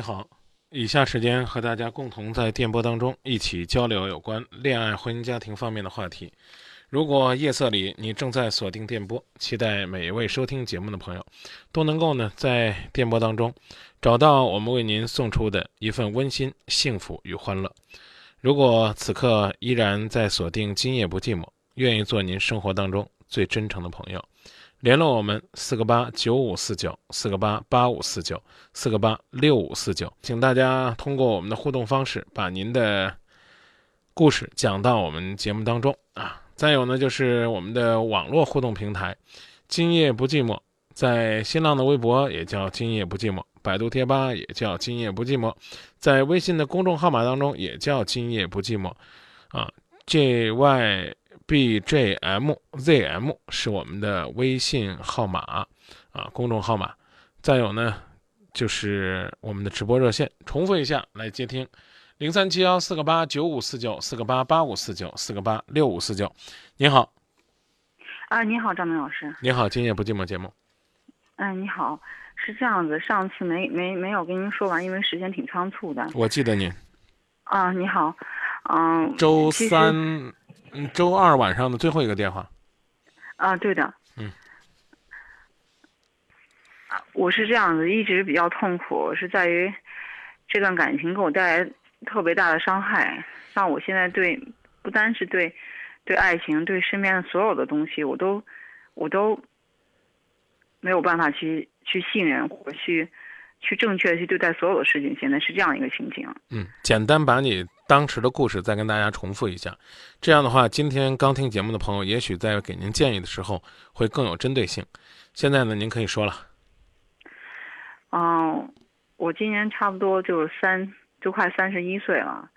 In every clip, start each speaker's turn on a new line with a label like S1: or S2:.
S1: 位好，以下时间和大家共同在电波当中一起交流有关恋爱、婚姻、家庭方面的话题。如果夜色里你正在锁定电波，期待每一位收听节目的朋友都能够呢在电波当中找到我们为您送出的一份温馨、幸福与欢乐。如果此刻依然在锁定今夜不寂寞，愿意做您生活当中最真诚的朋友。联络我们四个八九五四九四个八八五四九四个八六五四九，请大家通过我们的互动方式，把您的故事讲到我们节目当中啊。再有呢，就是我们的网络互动平台“今夜不寂寞”，在新浪的微博也叫“今夜不寂寞”，百度贴吧也叫“今夜不寂寞”，在微信的公众号码当中也叫“今夜不寂寞”，啊，J Y。B J M Z M 是我们的微信号码啊，公众号码。再有呢，就是我们的直播热线，重复一下来接听：零三七幺四个八九五四九四个八八五四九四个八六五四九。您好，
S2: 啊，你好，张明老师。
S1: 您好，今夜不寂寞节目。
S2: 嗯，你好，是这样子，上次没没没有跟您说完，因为时间挺仓促的。
S1: 我记得您。
S2: 啊，你好，嗯。
S1: 周三。嗯，周二晚上的最后一个电话。
S2: 啊，对的。
S1: 嗯。
S2: 我是这样子，一直比较痛苦，是在于这段感情给我带来特别大的伤害，让我现在对不单是对对爱情，对身边的所有的东西，我都我都没有办法去去信任或去去正确的去对待所有的事情。现在是这样一个情景。
S1: 嗯，简单把你。当时的故事再跟大家重复一下，这样的话，今天刚听节目的朋友，也许在给您建议的时候会更有针对性。现在呢，您可以说了。
S2: 嗯，我今年差不多就三，就快三十一岁了，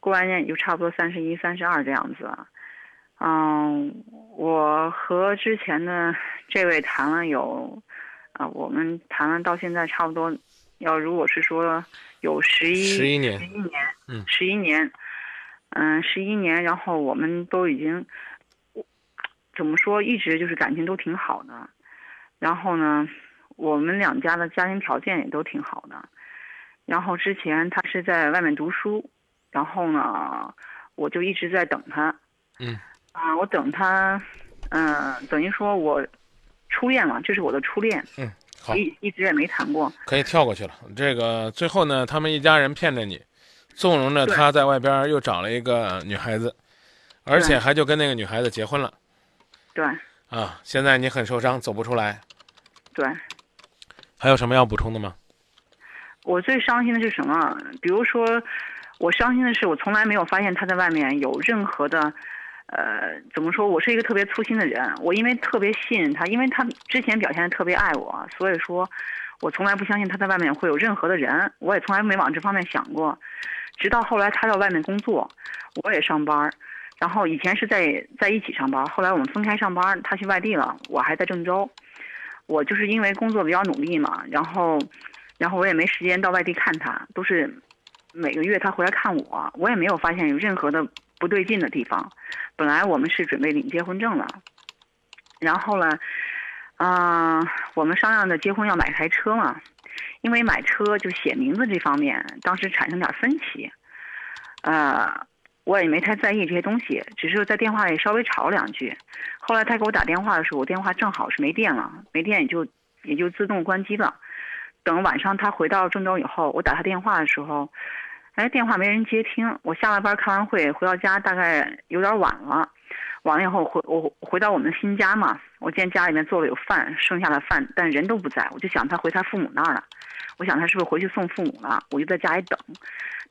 S2: 过完年也就差不多三十一、三十二这样子了。嗯，我和之前的这位谈了有，啊，我们谈了到现在差不多，要如果是说。有十一
S1: 十一年，
S2: 十一年，
S1: 嗯，
S2: 十一年，嗯，十一年，然后我们都已经，怎么说，一直就是感情都挺好的，然后呢，我们两家的家庭条件也都挺好的，然后之前他是在外面读书，然后呢，我就一直在等他，
S1: 嗯，
S2: 啊，我等他，嗯，等于说我初恋嘛，这是我的初恋，
S1: 嗯。好，
S2: 一一直也没谈过，
S1: 可以跳过去了。这个最后呢，他们一家人骗着你，纵容着他在外边又找了一个女孩子，而且还就跟那个女孩子结婚了。
S2: 对。
S1: 啊，现在你很受伤，走不出来。
S2: 对。
S1: 还有什么要补充的吗？
S2: 我最伤心的是什么？比如说，我伤心的是我从来没有发现他在外面有任何的。呃，怎么说？我是一个特别粗心的人。我因为特别信任他，因为他之前表现的特别爱我，所以说，我从来不相信他在外面会有任何的人。我也从来没往这方面想过。直到后来他到外面工作，我也上班，然后以前是在在一起上班，后来我们分开上班，他去外地了，我还在郑州。我就是因为工作比较努力嘛，然后，然后我也没时间到外地看他，都是每个月他回来看我，我也没有发现有任何的不对劲的地方。本来我们是准备领结婚证了，然后呢，嗯、我们商量着结婚要买台车嘛，因为买车就写名字这方面，当时产生点分歧，呃，我也没太在意这些东西，只是在电话里稍微吵两句。后来他给我打电话的时候，我电话正好是没电了，没电也就也就自动关机了。等晚上他回到郑州以后，我打他电话的时候，哎，电话没人接听。我下了班开完会回到家，大概有点晚了。完了以后回我回到我们新家嘛，我见家里面做了有饭，剩下的饭，但人都不在，我就想他回他父母那儿了。我想他是不是回去送父母了？我就在家里等，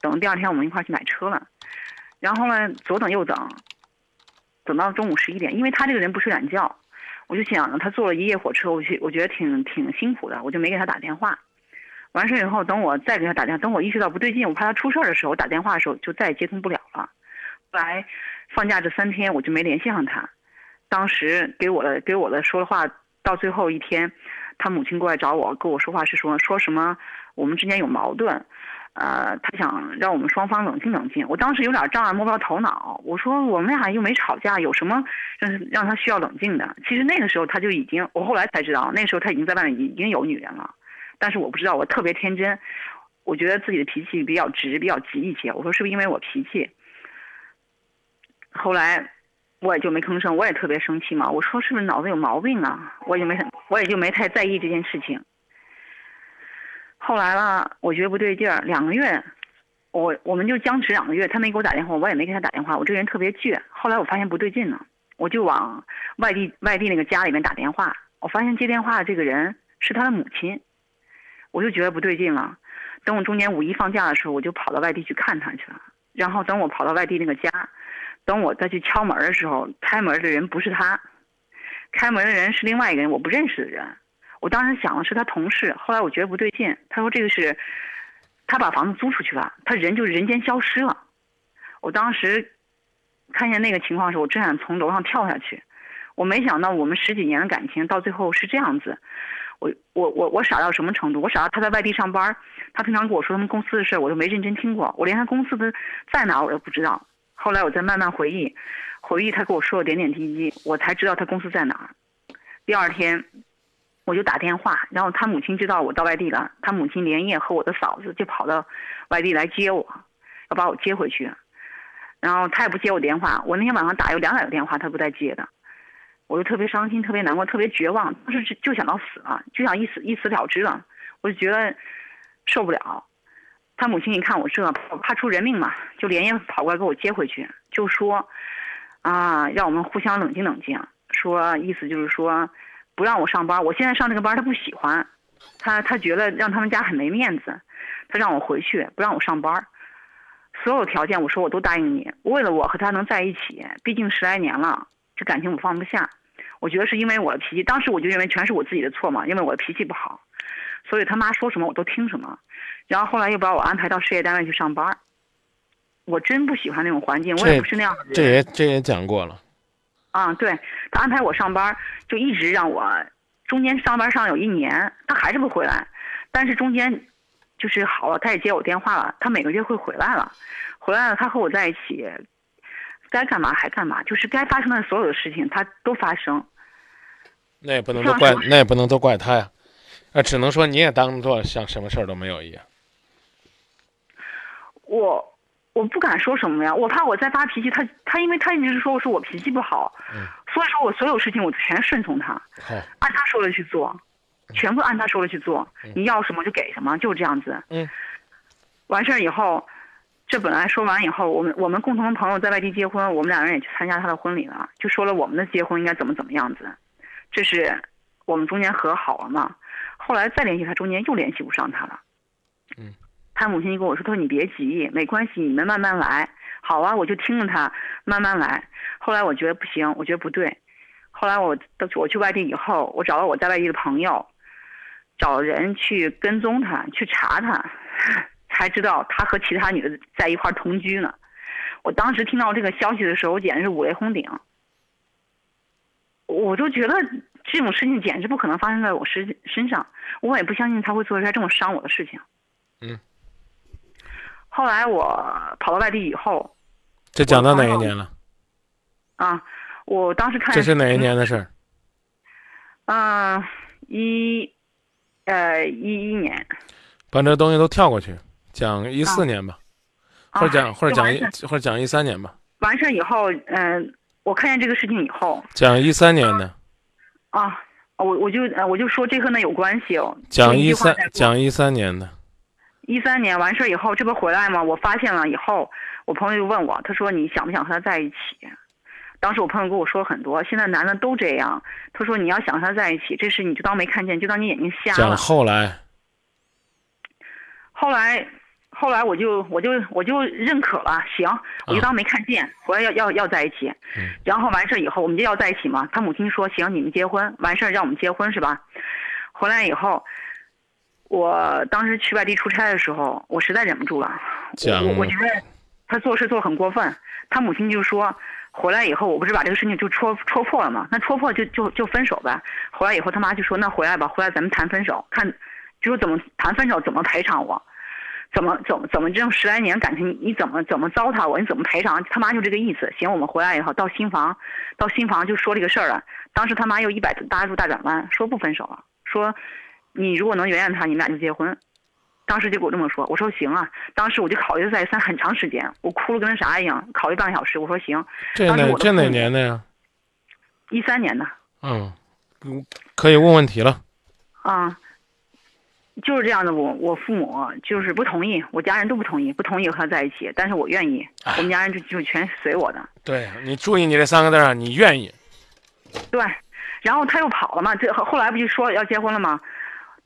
S2: 等第二天我们一块去买车了。然后呢，左等右等，等到中午十一点，因为他这个人不睡懒觉，我就想着他坐了一夜火车，我去我觉得挺挺辛苦的，我就没给他打电话。完事以后，等我再给他打电话，等我意识到不对劲，我怕他出事儿的时候，我打电话的时候就再也接通不了了。后来放假这三天，我就没联系上他。当时给我的给我的说的话，到最后一天，他母亲过来找我，跟我说话是说说什么我们之间有矛盾，呃，他想让我们双方冷静冷静。我当时有点障碍，摸不着头脑。我说我们俩又没吵架，有什么让让他需要冷静的？其实那个时候他就已经，我后来才知道，那时候他已经在外面已经有女人了。但是我不知道，我特别天真，我觉得自己的脾气比较直，比较急一些。我说是不是因为我脾气？后来我也就没吭声，我也特别生气嘛。我说是不是脑子有毛病啊？我也没我也就没太在意这件事情。后来了，我觉得不对劲儿，两个月，我我们就僵持两个月，他没给我打电话，我也没给他打电话。我这个人特别倔。后来我发现不对劲了，我就往外地外地那个家里面打电话，我发现接电话的这个人是他的母亲。我就觉得不对劲了，等我中间五一放假的时候，我就跑到外地去看他去了。然后等我跑到外地那个家，等我再去敲门的时候，开门的人不是他，开门的人是另外一个人，我不认识的人。我当时想的是他同事，后来我觉得不对劲，他说这个是，他把房子租出去了，他人就人间消失了。我当时看见那个情况的时候，我真想从楼上跳下去。我没想到我们十几年的感情到最后是这样子。我我我我傻到什么程度？我傻到他在外地上班，他平常跟我说他们公司的事，我都没认真听过，我连他公司的在哪我都不知道。后来我再慢慢回忆，回忆他跟我说的点点滴滴，我才知道他公司在哪儿。第二天，我就打电话，然后他母亲知道我到外地了，他母亲连夜和我的嫂子就跑到外地来接我，要把我接回去。然后他也不接我电话，我那天晚上打有两百个电话，他不带接的。我就特别伤心，特别难过，特别绝望，当时就想到死了，就想一死一死了之了。我就觉得受不了。他母亲一看我这，怕出人命嘛，就连夜跑过来给我接回去，就说啊，让我们互相冷静冷静。说意思就是说，不让我上班。我现在上这个班他不喜欢，他他觉得让他们家很没面子，他让我回去，不让我上班。所有条件我说我都答应你，为了我和他能在一起，毕竟十来年了。这感情我放不下，我觉得是因为我的脾气。当时我就认为全是我自己的错嘛，因为我的脾气不好，所以他妈说什么我都听什么。然后后来又把我安排到事业单位去上班，我真不喜欢那种环境，我也不是那样的人。
S1: 这也这也讲过了。
S2: 啊，对他安排我上班，就一直让我中间上班上有一年，他还是不回来。但是中间就是好了，他也接我电话了，他每个月会回来了，回来了，他和我在一起。该干嘛还干嘛，就是该发生的所有的事情，他都发生。
S1: 那也不能都怪，那也不能都怪他呀，那只能说你也当做像什么事儿都没有一样。
S2: 我我不敢说什么呀，我怕我再发脾气，他他因为他一直是说是我脾气不好，所以说我所有事情我全顺从他，按他说的去做，全部按他说的去做，你要什么就给什么，就这样子。
S1: 嗯，
S2: 完事儿以后。这本来说完以后，我们我们共同的朋友在外地结婚，我们两个人也去参加他的婚礼了，就说了我们的结婚应该怎么怎么样子。这是我们中间和好了嘛？后来再联系他，中间又联系不上他了。
S1: 嗯，
S2: 他母亲就跟我说：“他说你别急，没关系，你们慢慢来。”好啊，我就听着他慢慢来。后来我觉得不行，我觉得不对。后来我到我去外地以后，我找到我在外地的朋友，找人去跟踪他，去查他。才知道他和其他女的在一块同居呢。我当时听到这个消息的时候，我简直是五雷轰顶。我就觉得这种事情简直不可能发生在我身身上，我也不相信他会做出来这么伤我的事情。
S1: 嗯。
S2: 后来我跑到外地以后，
S1: 这讲到哪一年了？
S2: 啊，我当时看
S1: 这是哪一年的事儿？
S2: 嗯，一，呃，一一年。
S1: 把这东西都跳过去。讲一四年吧，或者讲或者讲一或者讲一三年吧。
S2: 完事儿以后，嗯，我看见这个事情以后，
S1: 讲一三年的。
S2: 啊，我我就我就说这和那有关系哦。
S1: 讲一三讲一三年的。
S2: 一三年完事儿以后，这不回来吗？我发现了以后，我朋友就问我，他说你想不想和他在一起？当时我朋友跟我说很多，现在男的都这样。他说你要想和他在一起，这事你就当没看见，就当你眼睛瞎
S1: 讲
S2: 了。
S1: 后来，
S2: 后来，后来我就我就我就认可了，行，我就当没看见，回来要要要在一起。
S1: 嗯
S2: 然后完事儿以后，我们就要在一起嘛。他母亲说行，你们结婚，完事儿让我们结婚是吧？回来以后，我当时去外地出差的时候，我实在忍不住了，
S1: 讲
S2: 我我我觉得他做事做得很过分。他母亲就说，回来以后我不是把这个事情就戳戳破了吗？那戳破就就就分手呗。回来以后他妈就说，那回来吧，回来咱们谈分手，看就说怎么谈分手，怎么赔偿我。怎么怎么怎么这种十来年感情，你你怎么怎么糟蹋我？你怎么赔偿？他妈就这个意思。行，我们回来以后到新房，到新房就说这个事儿了。当时他妈又一百八十度大转弯，说不分手了，说你如果能原谅他，你们俩就结婚。当时就给我这么说，我说行啊。当时我就考虑再三很长时间，我哭了跟啥一样，考虑半个小时。我说行，
S1: 这哪这哪年的呀？
S2: 一三年的
S1: 嗯，嗯可以问问题了。
S2: 啊，就是这样的。我我父母就是不同意，我家人都不同意，不同意和他在一起，但是我愿意，我们家人就就全随我的。
S1: 对你注意你这三个字啊，你愿意。
S2: 对，然后他又跑了嘛，这后后来不就说要结婚了吗？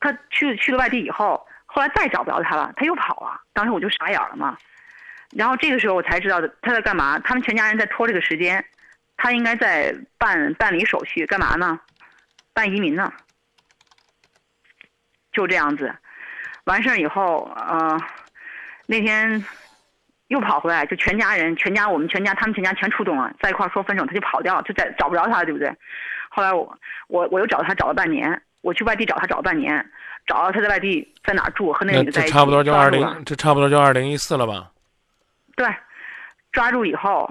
S2: 他去去了外地以后，后来再找不着他了，他又跑了。当时我就傻眼了嘛。然后这个时候我才知道他在干嘛，他们全家人在拖这个时间，他应该在办办理手续，干嘛呢？办移民呢。就这样子，完事儿以后，呃，那天又跑回来，就全家人，全家我们全家，他们全家全出动了，在一块儿说分手，他就跑掉了，就在找不着他了，对不对？后来我我我又找他找了半年，我去外地找他找了半年，找到他在外地在哪儿住，和那个女的在一起，
S1: 这差不多就二零，这差不多就二零一四了吧？
S2: 对，抓住以后，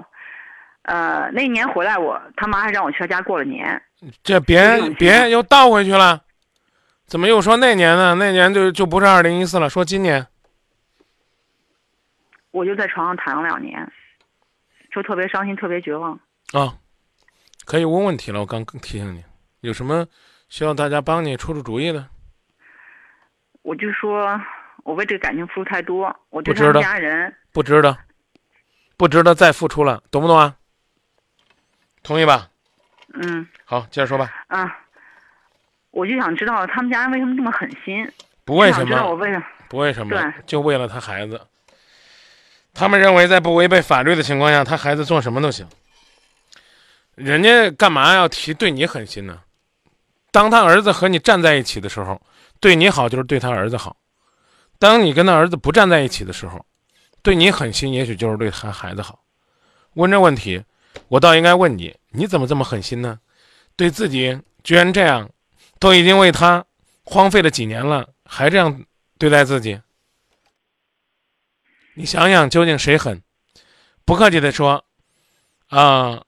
S2: 呃，那一年回来我他妈还让我去他家过了年，
S1: 这别别又倒回去了，怎么又说那年呢？那年就就不是二零一四了，说今年。
S2: 我就在床上躺了两年，就特别伤心，特别绝望。
S1: 啊，可以问问题了。我刚提醒你，有什么需要大家帮你出出主意的？
S2: 我就说我为这个感情付出太多，我对他们家人，
S1: 不值得，不值得再付出了，懂不懂啊？同意吧？
S2: 嗯
S1: 好，接着说吧。
S2: 啊，我就想知道他们家人为什么这么狠心，
S1: 不为什
S2: 么知道我
S1: 么？
S2: 为什么。
S1: 不为什么
S2: 对？
S1: 就为了他孩子。他们认为在不违背法律的情况下，他孩子做什么都行。人家干嘛要提对你狠心呢？当他儿子和你站在一起的时候，对你好就是对他儿子好；当你跟他儿子不站在一起的时候，对你狠心也许就是对他孩子好。问这问题，我倒应该问你：你怎么这么狠心呢？对自己居然这样，都已经为他荒废了几年了，还这样对待自己？你想想，究竟谁狠？不客气的说，啊、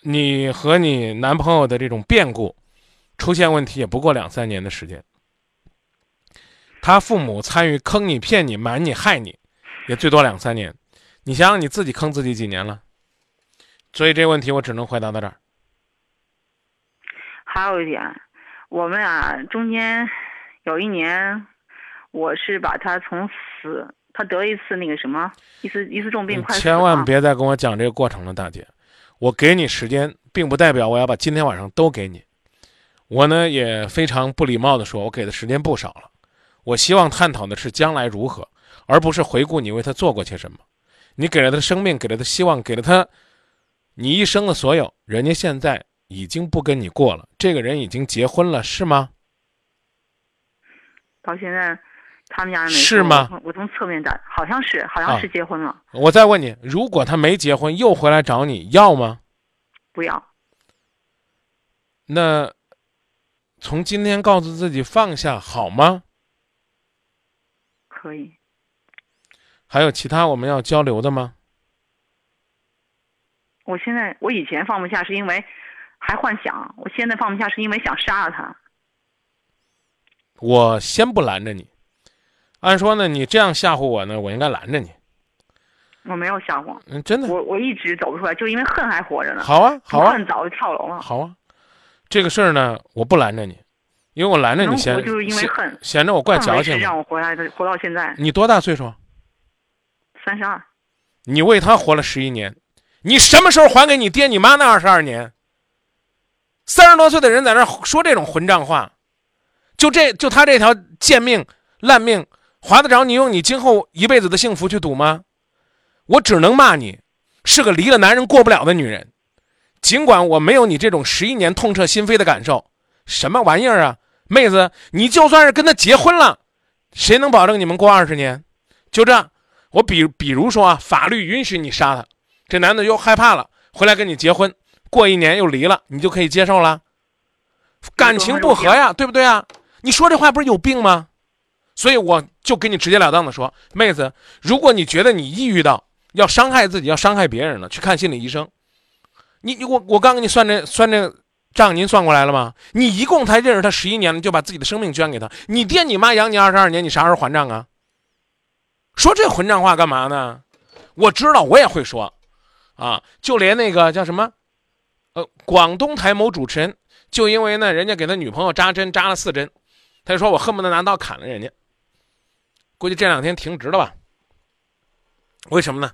S1: 你和你男朋友的这种变故出现问题也不过两三年的时间，他父母参与坑你、骗你、瞒你、害你，也最多两三年。你想想你自己坑自己几年了？所以这个问题我只能回答到这儿。
S2: 还有一点，我们俩中间有一年，我是把他从死，他得了一次那个什么，一次一次重病，快死
S1: 嗯千万别再跟我讲这个过程了，大姐。我给你时间，并不代表我要把今天晚上都给你。我呢也非常不礼貌的说，我给的时间不少了。我希望探讨的是将来如何，而不是回顾你为他做过些什么。你给了他生命，给了他希望，给了他你一生的所有。人家现在已经不跟你过了，这个人已经结婚了，是吗？
S2: 到现在，他们家人没
S1: 是吗
S2: 我从？侧面打，好像是，好
S1: 啊
S2: 像是结婚了，
S1: 我再问你，如果他没结婚又回来找你要吗？
S2: 不要。
S1: 那从今天告诉自己放下好吗？
S2: 可以，
S1: 还有其他我们要交流的吗？
S2: 我现在我以前放不下是因为还幻想，我现在放不下是因为想杀了他。
S1: 我先不拦着你。按说呢，你这样吓唬我呢，我应该拦着你。
S2: 我没有吓唬，
S1: 嗯，真的。
S2: 我我一直走不出来，就因为恨还活着呢。
S1: 好啊，好啊，
S2: 恨早就跳楼了。
S1: 好啊。这个事儿呢，我不拦着你，因为我拦着你
S2: 能
S1: 嫌
S2: 活就是因为
S1: 嫌
S2: 恨，
S1: 嫌着我怪矫情。
S2: 让我活来的，活到现在
S1: 你多大岁数？
S2: 三十二。
S1: 你为他活了十一年，你什么时候还给你爹你妈那二十二年？三十多岁的人在那说这种混账话，就这就他这条贱命烂命，划得着你用你今后一辈子的幸福去赌吗？我只能骂你是个离了男人过不了的女人。尽管我没有你这种十一年痛彻心扉的感受，什么玩意儿啊，妹子，你就算是跟他结婚了，谁能保证你们过二十年？就这，我比比如说啊，法律允许你杀他，这男的又害怕了，回来跟你结婚，过一年又离了，你就可以接受了？感情不和呀，对不对啊？你说这话不是有病吗？所以我就跟你直截了当的说，妹子，如果你觉得你抑郁到要伤害自己、要伤害别人了，去看心理医生。你你我我刚给你算这算这账，您算过来了吗？你一共才认识他十一年，就把自己的生命捐给他，你爹你妈养你二十二年，你啥时候还账啊？说这混账话干嘛呢？我知道，我也会说，啊，就连那个叫什么，呃，广东台某主持人，就因为呢，人家给他女朋友扎针扎了四针，他就说我恨不得拿刀砍了人家。估计这两天停职了吧？为什么呢？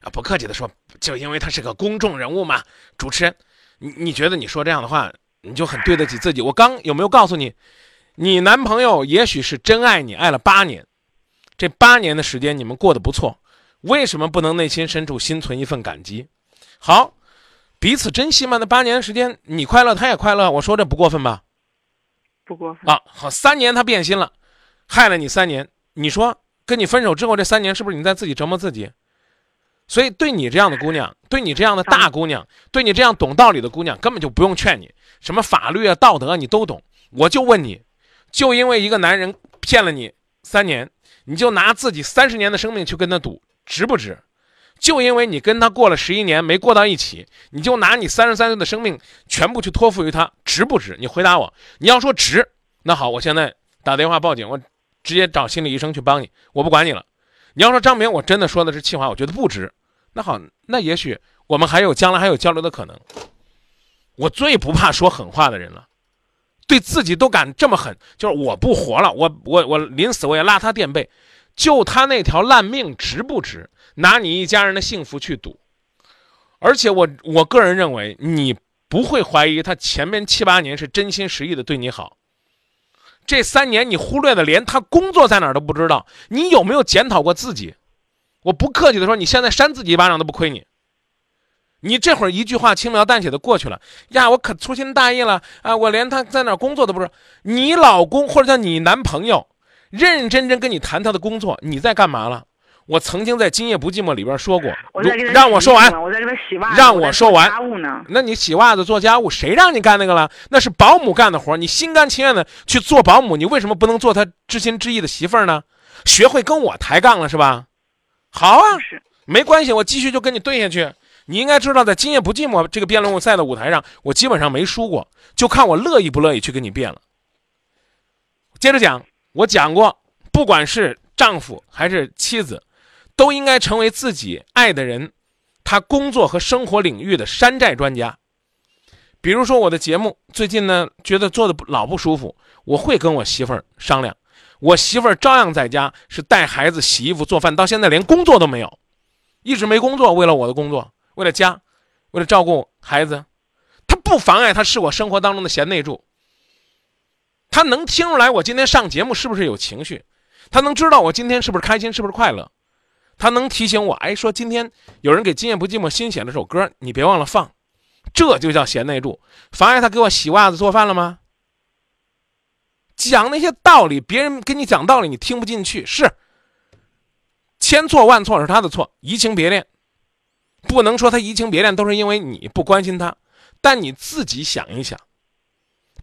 S1: 啊，不客气的说，就因为他是个公众人物嘛。主持人，你你觉得你说这样的话，你就很对得起自己。我刚有没有告诉你，你男朋友也许是真爱你，爱了八年，这八年的时间你们过得不错，为什么不能内心深处心存一份感激？好，彼此珍惜嘛。那八年时间，你快乐，他也快乐，我说这不过分吧？
S2: 不过分
S1: 啊，好，三年他变心了，害了你三年，你说跟你分手之后这三年是不是你在自己折磨自己？所以，对你这样的姑娘，对你这样的大姑娘，对你这样懂道理的姑娘，根本就不用劝你，什么法律啊、道德啊，你都懂。我就问你，就因为一个男人骗了你三年，你就拿自己三十年的生命去跟他赌，值不值？就因为你跟他过了十一年没过到一起，你就拿你三十三岁的生命全部去托付于他，值不值？你回答我。你要说值，那好，我现在打电话报警，我直接找心理医生去帮你，我不管你了。你要说张明，我真的说的是气话，我觉得不值。那好，那也许我们还有将来还有交流的可能。我最不怕说狠话的人了，对自己都敢这么狠，就是我不活了，我我我临死我也拉他垫背，就他那条烂命值不值？拿你一家人的幸福去赌？而且我我个人认为，你不会怀疑他前面七八年是真心实意的对你好。这三年你忽略的连他工作在哪儿都不知道，你有没有检讨过自己？我不客气的说，你现在扇自己一巴掌都不亏你。你这会儿一句话轻描淡写的过去了呀，我可粗心大意了啊！我连他在哪工作都不知道。你老公或者叫你男朋友，认认真真跟你谈他的工作，你在干嘛了？我曾经在《今夜不寂寞》里边说过，让我说完，
S2: 我在给他洗袜子，
S1: 让我说完
S2: 家务呢。
S1: 那你洗袜子做家务，谁让你干那个了？那是保姆干的活，你心甘情愿的去做保姆，你为什么不能做他知心知意的媳妇儿呢？学会跟我抬杠了是吧？好啊，没关系，我继续就跟你对下去。你应该知道，在《今夜不寂寞》这个辩论赛的舞台上，我基本上没输过，就看我乐意不乐意去跟你辩了。接着讲，我讲过，不管是丈夫还是妻子，都应该成为自己爱的人，他工作和生活领域的山寨专家。比如说我的节目，最近呢觉得做的老不舒服，我会跟我媳妇儿商量。我媳妇儿照样在家是带孩子、洗衣服、做饭，到现在连工作都没有，一直没工作。为了我的工作，为了家，为了照顾孩子，她不妨碍她是我生活当中的贤内助。她能听出来我今天上节目是不是有情绪，她能知道我今天是不是开心，是不是快乐，他能提醒我，哎，说今天有人给《今夜不寂寞》新写了首歌，你别忘了放，这就叫贤内助。妨碍他给我洗袜子、做饭了吗？讲那些道理，别人跟你讲道理，你听不进去，是千错万错是他的错，移情别恋，不能说他移情别恋都是因为你不关心他，但你自己想一想，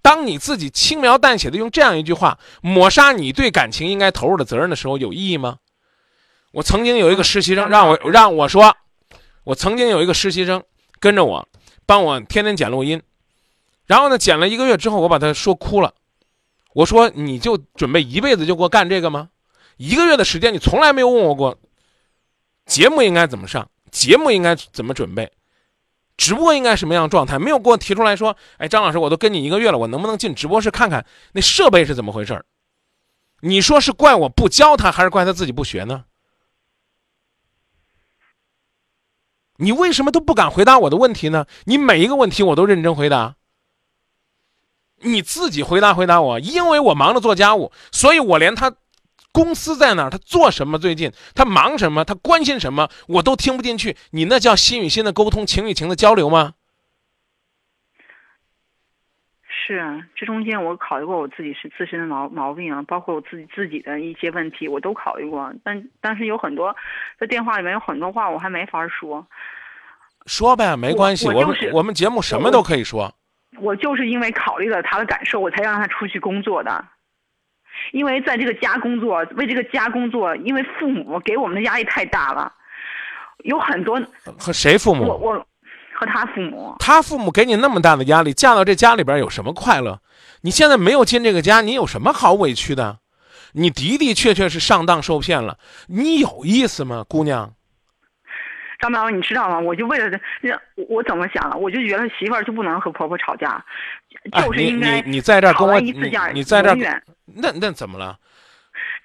S1: 当你自己轻描淡写的用这样一句话抹杀你对感情应该投入的责任的时候，有意义吗？我曾经有一个实习生让我让我说，我曾经有一个实习生跟着我，帮我天天剪录音，然后呢，剪了一个月之后，我把他说哭了。我说：“你就准备一辈子就给我干这个吗？一个月的时间，你从来没有问我过，节目应该怎么上，节目应该怎么准备，直播应该什么样状态？没有给我提出来说，哎，张老师，我都跟你一个月了，我能不能进直播室看看那设备是怎么回事儿？你说是怪我不教他，还是怪他自己不学呢？你为什么都不敢回答我的问题呢？你每一个问题我都认真回答。你自己回答回答我，因为我忙着做家务，所以我连他公司在哪儿，他做什么，最近他忙什么，他关心什么，我都听不进去。你那叫心与心的沟通，情与情的交流吗？
S2: 是啊，这中间我考虑过我自己是自身的毛毛病啊，包括我自己自己的一些问题，我都考虑过。但但是有很多在电话里面有很多话我还没法说。
S1: 说呗，没关系，我们我们节目什么都可以说。
S2: 我就是因为考虑了他的感受，我才让他出去工作的。因为在这个家工作，为这个家工作，因为父母给我们的压力太大了，有很多
S1: 和谁父母？
S2: 我我和他父母。
S1: 他父母给你那么大的压力，嫁到这家里边有什么快乐？你现在没有进这个家，你有什么好委屈的？你的的确确是上当受骗了，你有意思吗，姑娘？
S2: 张淼，你知道吗？我就为了这，我怎么想了？我就觉得媳妇儿就不能和婆婆吵架，就是应该
S1: 你你在这跟我
S2: 一次架，
S1: 你在这那那怎么了？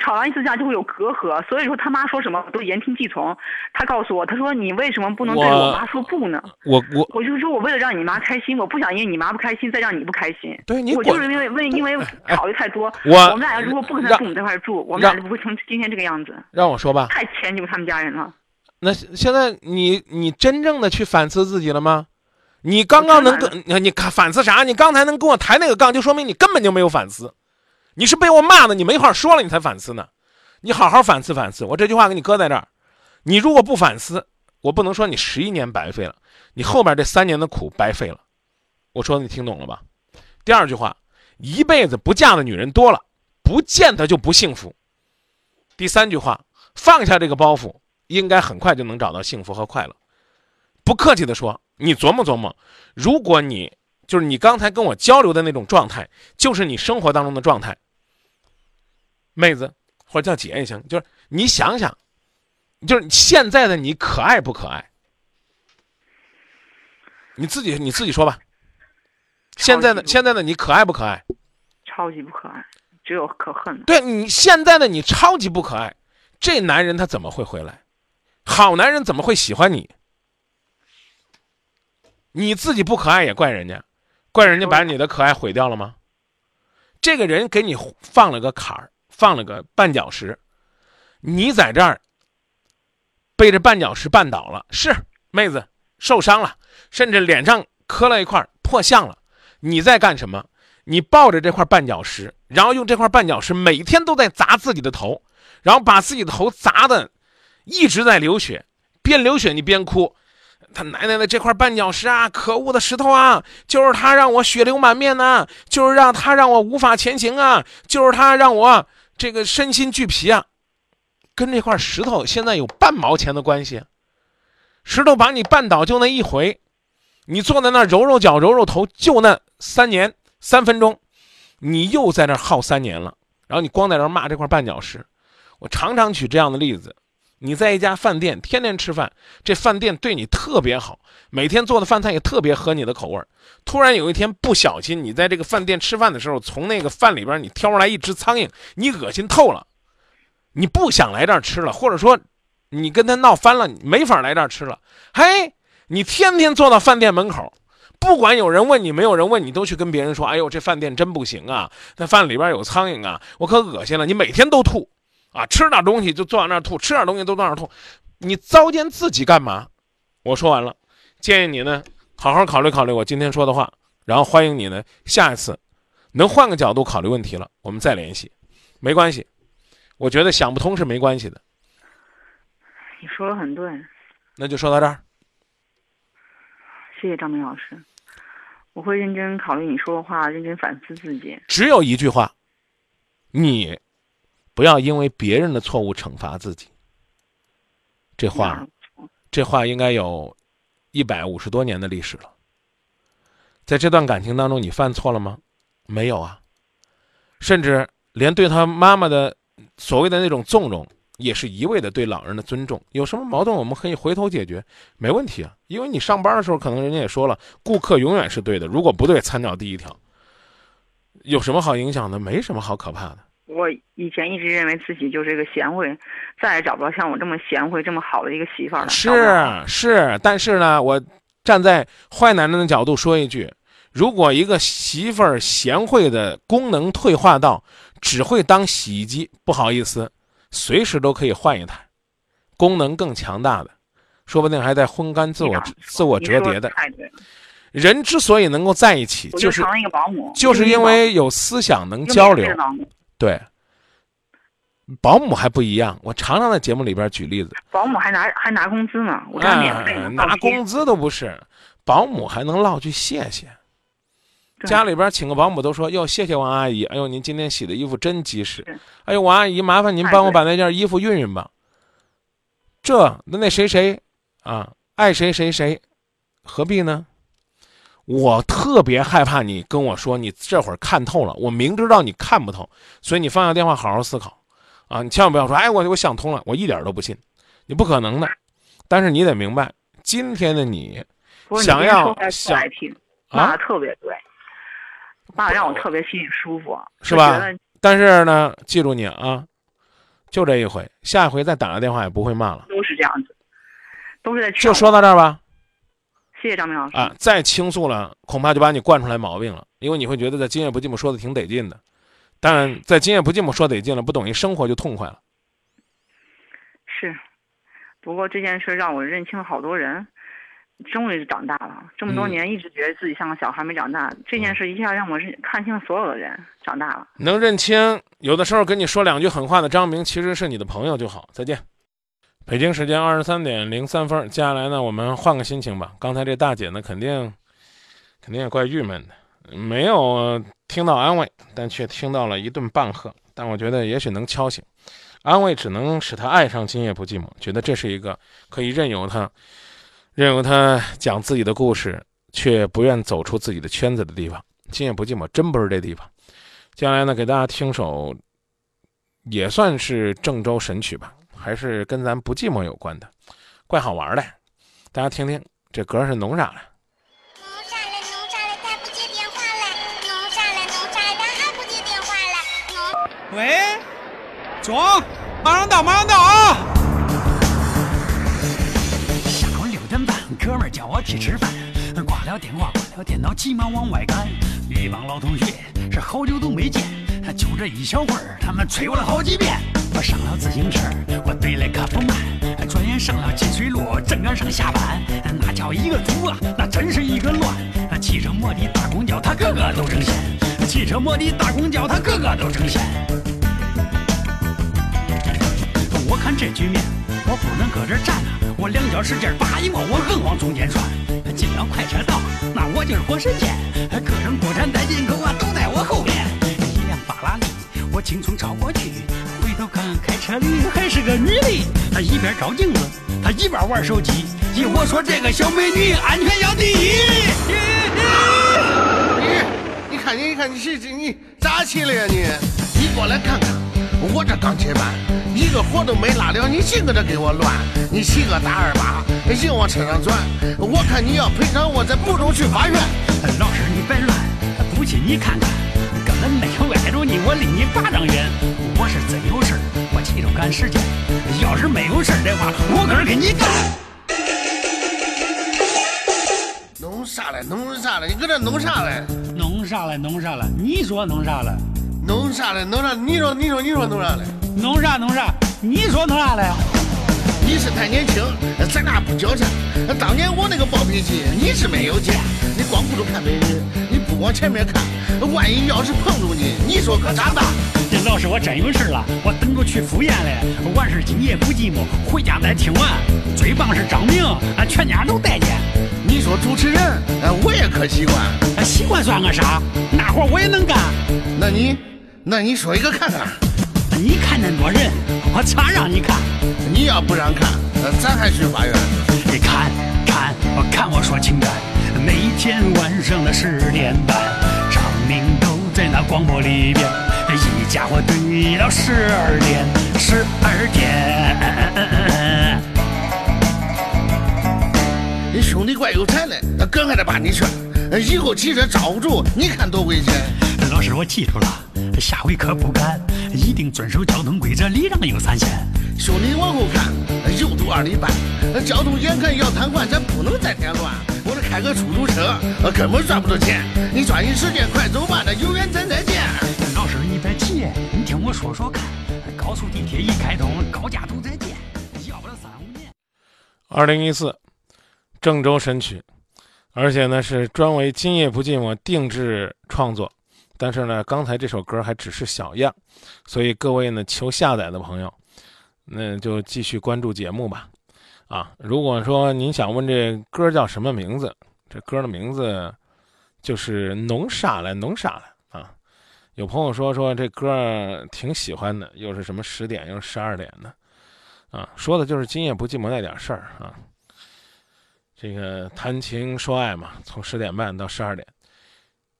S2: 吵完一次架就会有隔阂，所以说他妈说什么我都言听计从。他告诉我，他说你为什么不能对我妈说不呢？
S1: 我我
S2: 我就说我为了让你妈开心，我不想因为你妈不开心再让你不开心。
S1: 对你
S2: 我就是因为为因为考虑太多。
S1: 我
S2: 我们俩如果不跟他父母在一块住，我们俩就不会成今天这个样子。
S1: 让我说吧。
S2: 太迁就他们家人了。
S1: 那现在你你真正的去反思自己了吗？你刚刚能跟你看反思啥？你刚才能跟我抬那个杠，就说明你根本就没有反思。你是被我骂的，你没话说了，你才反思呢。你好好反思反思。我这句话给你搁在这儿，你如果不反思，我不能说你十一年白费了，你后边这三年的苦白费了。我说的你听懂了吧？第二句话，一辈子不嫁的女人多了，不见得就不幸福。第三句话，放下这个包袱。应该很快就能找到幸福和快乐。不客气的说，你琢磨琢磨，如果你就是你刚才跟我交流的那种状态，就是你生活当中的状态，妹子或者叫姐也行，就是你想想，就是现在的你可爱不可爱？你自己你自己说吧。现在的现在的你可爱不可爱？
S2: 超级不可爱，只有可恨。
S1: 对你现在的你超级不可爱，这男人他怎么会回来？好男人怎么会喜欢你？你自己不可爱也怪人家，怪人家把你的可爱毁掉了吗？这个人给你放了个坎儿，放了个绊脚石，你在这儿被这绊脚石绊倒了，是妹子受伤了，甚至脸上磕了一块破相了。你在干什么？你抱着这块绊脚石，然后用这块绊脚石每天都在砸自己的头，然后把自己的头砸的。一直在流血，边流血你边哭，他奶奶的这块绊脚石啊，可恶的石头啊，就是他让我血流满面呢，就是让他让我无法前行啊，就是他让我这个身心俱疲啊，跟这块石头现在有半毛钱的关系？石头把你绊倒就那一回，你坐在那儿揉揉脚揉揉头，就那三年三分钟，你又在那儿耗三年了，然后你光在那儿骂这块绊脚石，我常常举这样的例子。你在一家饭店天天吃饭，这饭店对你特别好，每天做的饭菜也特别合你的口味突然有一天不小心，你在这个饭店吃饭的时候，从那个饭里边你挑出来一只苍蝇，你恶心透了，你不想来这儿吃了，或者说你跟他闹翻了，没法来这儿吃了。嘿，你天天坐到饭店门口，不管有人问你没有人问你，都去跟别人说：“哎呦，这饭店真不行啊，那饭里边有苍蝇啊，我可恶心了。”你每天都吐。啊，吃点东西就坐在那儿吐，吃点东西都坐那儿吐，你糟践自己干嘛？我说完了，建议你呢好好考虑考虑我今天说的话，然后欢迎你呢下一次能换个角度考虑问题了，我们再联系，没关系，我觉得想不通是没关系的。
S2: 你说的很对，
S1: 那就说到这儿。
S2: 谢谢张明老师，我会认真考虑你说的话，认真反思自己。
S1: 只有一句话，你。不要因为别人的错误惩罚自己。这话，这话应该有，一百五十多年的历史了。在这段感情当中，你犯错了吗？没有啊。甚至连对他妈妈的所谓的那种纵容，也是一味的对老人的尊重。有什么矛盾，我们可以回头解决，没问题啊。因为你上班的时候，可能人家也说了，顾客永远是对的，如果不对，参照第一条。有什么好影响的？没什么好可怕的。
S2: 我以前一直认为自己就是一个贤惠，再也找不到像我这么贤惠、这么好的一个媳妇儿了。
S1: 是是，但是呢，我站在坏男人的角度说一句：如果一个媳妇儿贤惠的功能退化到只会当洗衣机，不好意思，随时都可以换一台，功能更强大的，说不定还在烘干自我自我折叠的。人之所以能够在一起，就是就是因为有思想能交流。对，保姆还不一样。我常常在节目里边举例子，
S2: 保姆还拿还拿工资呢，我拿免费
S1: 拿工资都不是，保姆还能唠句谢谢。家里边请个保姆都说哟，谢谢王阿姨，哎呦您今天洗的衣服真及时，哎呦王阿姨麻烦您帮我把那件衣服熨熨吧。这那那谁谁啊爱谁谁谁，何必呢？我特别害怕你跟我说你这会儿看透了，我明知道你看不透，所以你放下电话好好思考，啊，你千万不要说，哎，我我想通了，我一点都不信，你不可能的。但是你得明白，今天的你，想要想
S2: 啊，特别对，爸让我特别心里舒服，
S1: 是吧？但是呢，记住你啊，就这一回，下一回再打个电话也不会骂了。
S2: 都是这样子，都是在
S1: 就说到这儿吧。
S2: 谢谢张明老师
S1: 啊！再倾诉了，恐怕就把你惯出来毛病了。因为你会觉得在今夜不寂寞说的挺得劲的，但在今夜不寂寞说得劲了，不等于生活就痛快了。
S2: 是，不过这件事让我认清了好多人，终于长大了。这么多年一直觉得自己像个小孩没长大，这件事一下让我认看清了所有的人，长大了。
S1: 能认清，有的时候跟你说两句狠话的张明，其实是你的朋友就好。再见。北京时间二十三点零三分，接下来呢，我们换个心情吧。刚才这大姐呢，肯定，肯定也怪郁闷的，没有听到安慰，但却听到了一顿棒喝。但我觉得也许能敲醒，安慰只能使她爱上今夜不寂寞，觉得这是一个可以任由她，任由她讲自己的故事，却不愿走出自己的圈子的地方。今夜不寂寞真不是这地方。接下来呢，给大家听首，也算是郑州神曲吧。还是跟咱不寂寞有关的，怪好玩的，大家听听这歌是弄啥嘞？弄啥嘞？弄啥嘞？咱不接电话嘞？弄啥嘞？弄啥嘞？咱还不接电话嘞？喂，中，马上到，马上到啊！
S3: 下午六点半，哥们叫我去吃饭，挂了电话，关了电脑，急忙往外赶。一帮老同学是好久都没见，就这一小会儿，他们催我了好几遍。我上了自行车，我对了可不慢，转眼上了金水路，正赶上下班，那叫一个堵啊，那真是一个乱。汽车摩的大公交，它个个都争先；汽车摩的大公交，它个个都争先。我看这局面，我不能搁这站啊，我两脚使劲扒一摸，我硬往中间窜。进了快车道，那我就是活神仙，各种国产带进口啊，都在我后面。轻松超过去。看开车的还是个女的，她一边照镜子，她一边玩手机。依我说，这个小美女安全要第一。
S4: 你，你看你，你看你是这你咋起来呀你？你过来看看，我这刚接班，一个活都没拉了，你净搁这给我乱。你骑个大二八，硬往车上钻。我看你要赔偿，我再不中去法院。
S3: 老师你别乱，不信你看看，我离你八丈远。我是真有事我急着赶时间。要是没有事的话，我搁这给你干。
S4: 弄啥嘞？弄啥嘞？你搁这弄啥嘞？
S3: 弄啥嘞？弄啥嘞？你说弄啥嘞？
S4: 弄啥嘞？弄啥？你说你说你说弄啥嘞？
S3: 弄啥弄啥？你说弄啥嘞？
S4: 你是太年轻，咱俩不交钱。当年我那个暴脾气，你是没有见。你光顾着看美女，往前面看，万一要是碰着你，你说可咋办？
S3: 老师，我真有事了，我等着去赴宴嘞。完事今夜不寂寞，回家再听完。最棒是张明，俺全家都待见。
S4: 你说主持人，我也可习惯。
S3: 习惯算个啥？那活我也能干。
S4: 那你，那你说一个看看。
S3: 你看那么多人，我咋让你看？
S4: 你要不让看，咱还去法院。
S3: 你看看，我看我说情感。每天晚上的十点半，张明都在那广播里边。一家伙对到十二点，十二点。
S4: 你兄弟怪有才嘞，他哥还得把你劝，以后骑车招不住，你看多危险。
S3: 老师，我记住了，下回可不敢，一定遵守交通规则，礼让有三先。
S4: 兄弟往后看，右堵二里半，交通眼看要瘫痪，咱不能再添乱。我这开个出租车，根本赚不着钱。你抓紧时间，快走吧，那有缘咱再见。
S3: 老师你别急，你听我说说看，高速地铁一开通，高架都在建，要不了三五年。
S1: 二零一四，郑州神曲，而且呢是专为《今夜不寂寞》定制创作。但是呢，刚才这首歌还只是小样，所以各位呢求下载的朋友，那就继续关注节目吧。啊，如果说您想问这歌叫什么名字，这歌的名字就是《弄啥了，弄啥了》啊。有朋友说说这歌挺喜欢的，又是什么十点又是十二点的，啊，说的就是今夜不寂寞那点事儿啊。这个谈情说爱嘛，从十点半到十二点。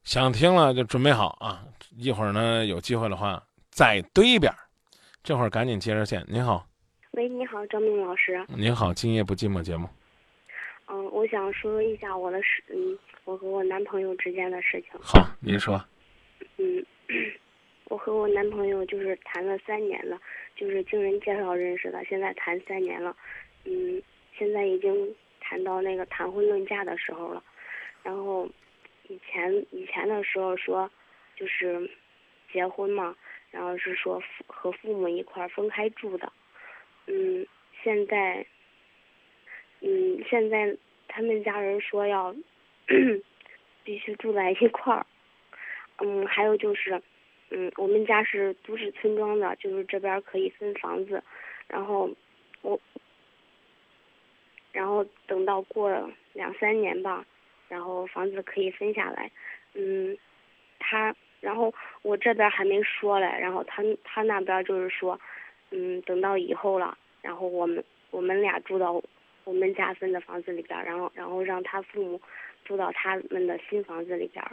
S1: 想听了就准备好啊！一会儿呢，有机会的话再对一遍。这会儿赶紧接着线。您好，
S5: 喂，你好，张明老师。
S1: 您好，今夜不寂寞节目。
S5: 嗯，我想说一下我的事，嗯，我和我男朋友之间的事情。
S1: 好，您说。
S5: 嗯，我和我男朋友就是谈了三年了，就是经人介绍认识的，现在谈三年了。嗯，现在已经谈到那个谈婚论嫁的时候了，然后。以前以前的时候说，就是结婚嘛，然后是说和父母一块儿分开住的，嗯，现在，嗯，现在他们家人说要 必须住在一块儿，嗯，还有就是，嗯，我们家是都市村庄的，就是这边可以分房子，然后我，然后等到过两三年吧。然后房子可以分下来，嗯，他，然后我这边还没说嘞，然后他他那边就是说，嗯，等到以后了，然后我们我们俩住到我们家分的房子里边，然后然后让他父母住到他们的新房子里边，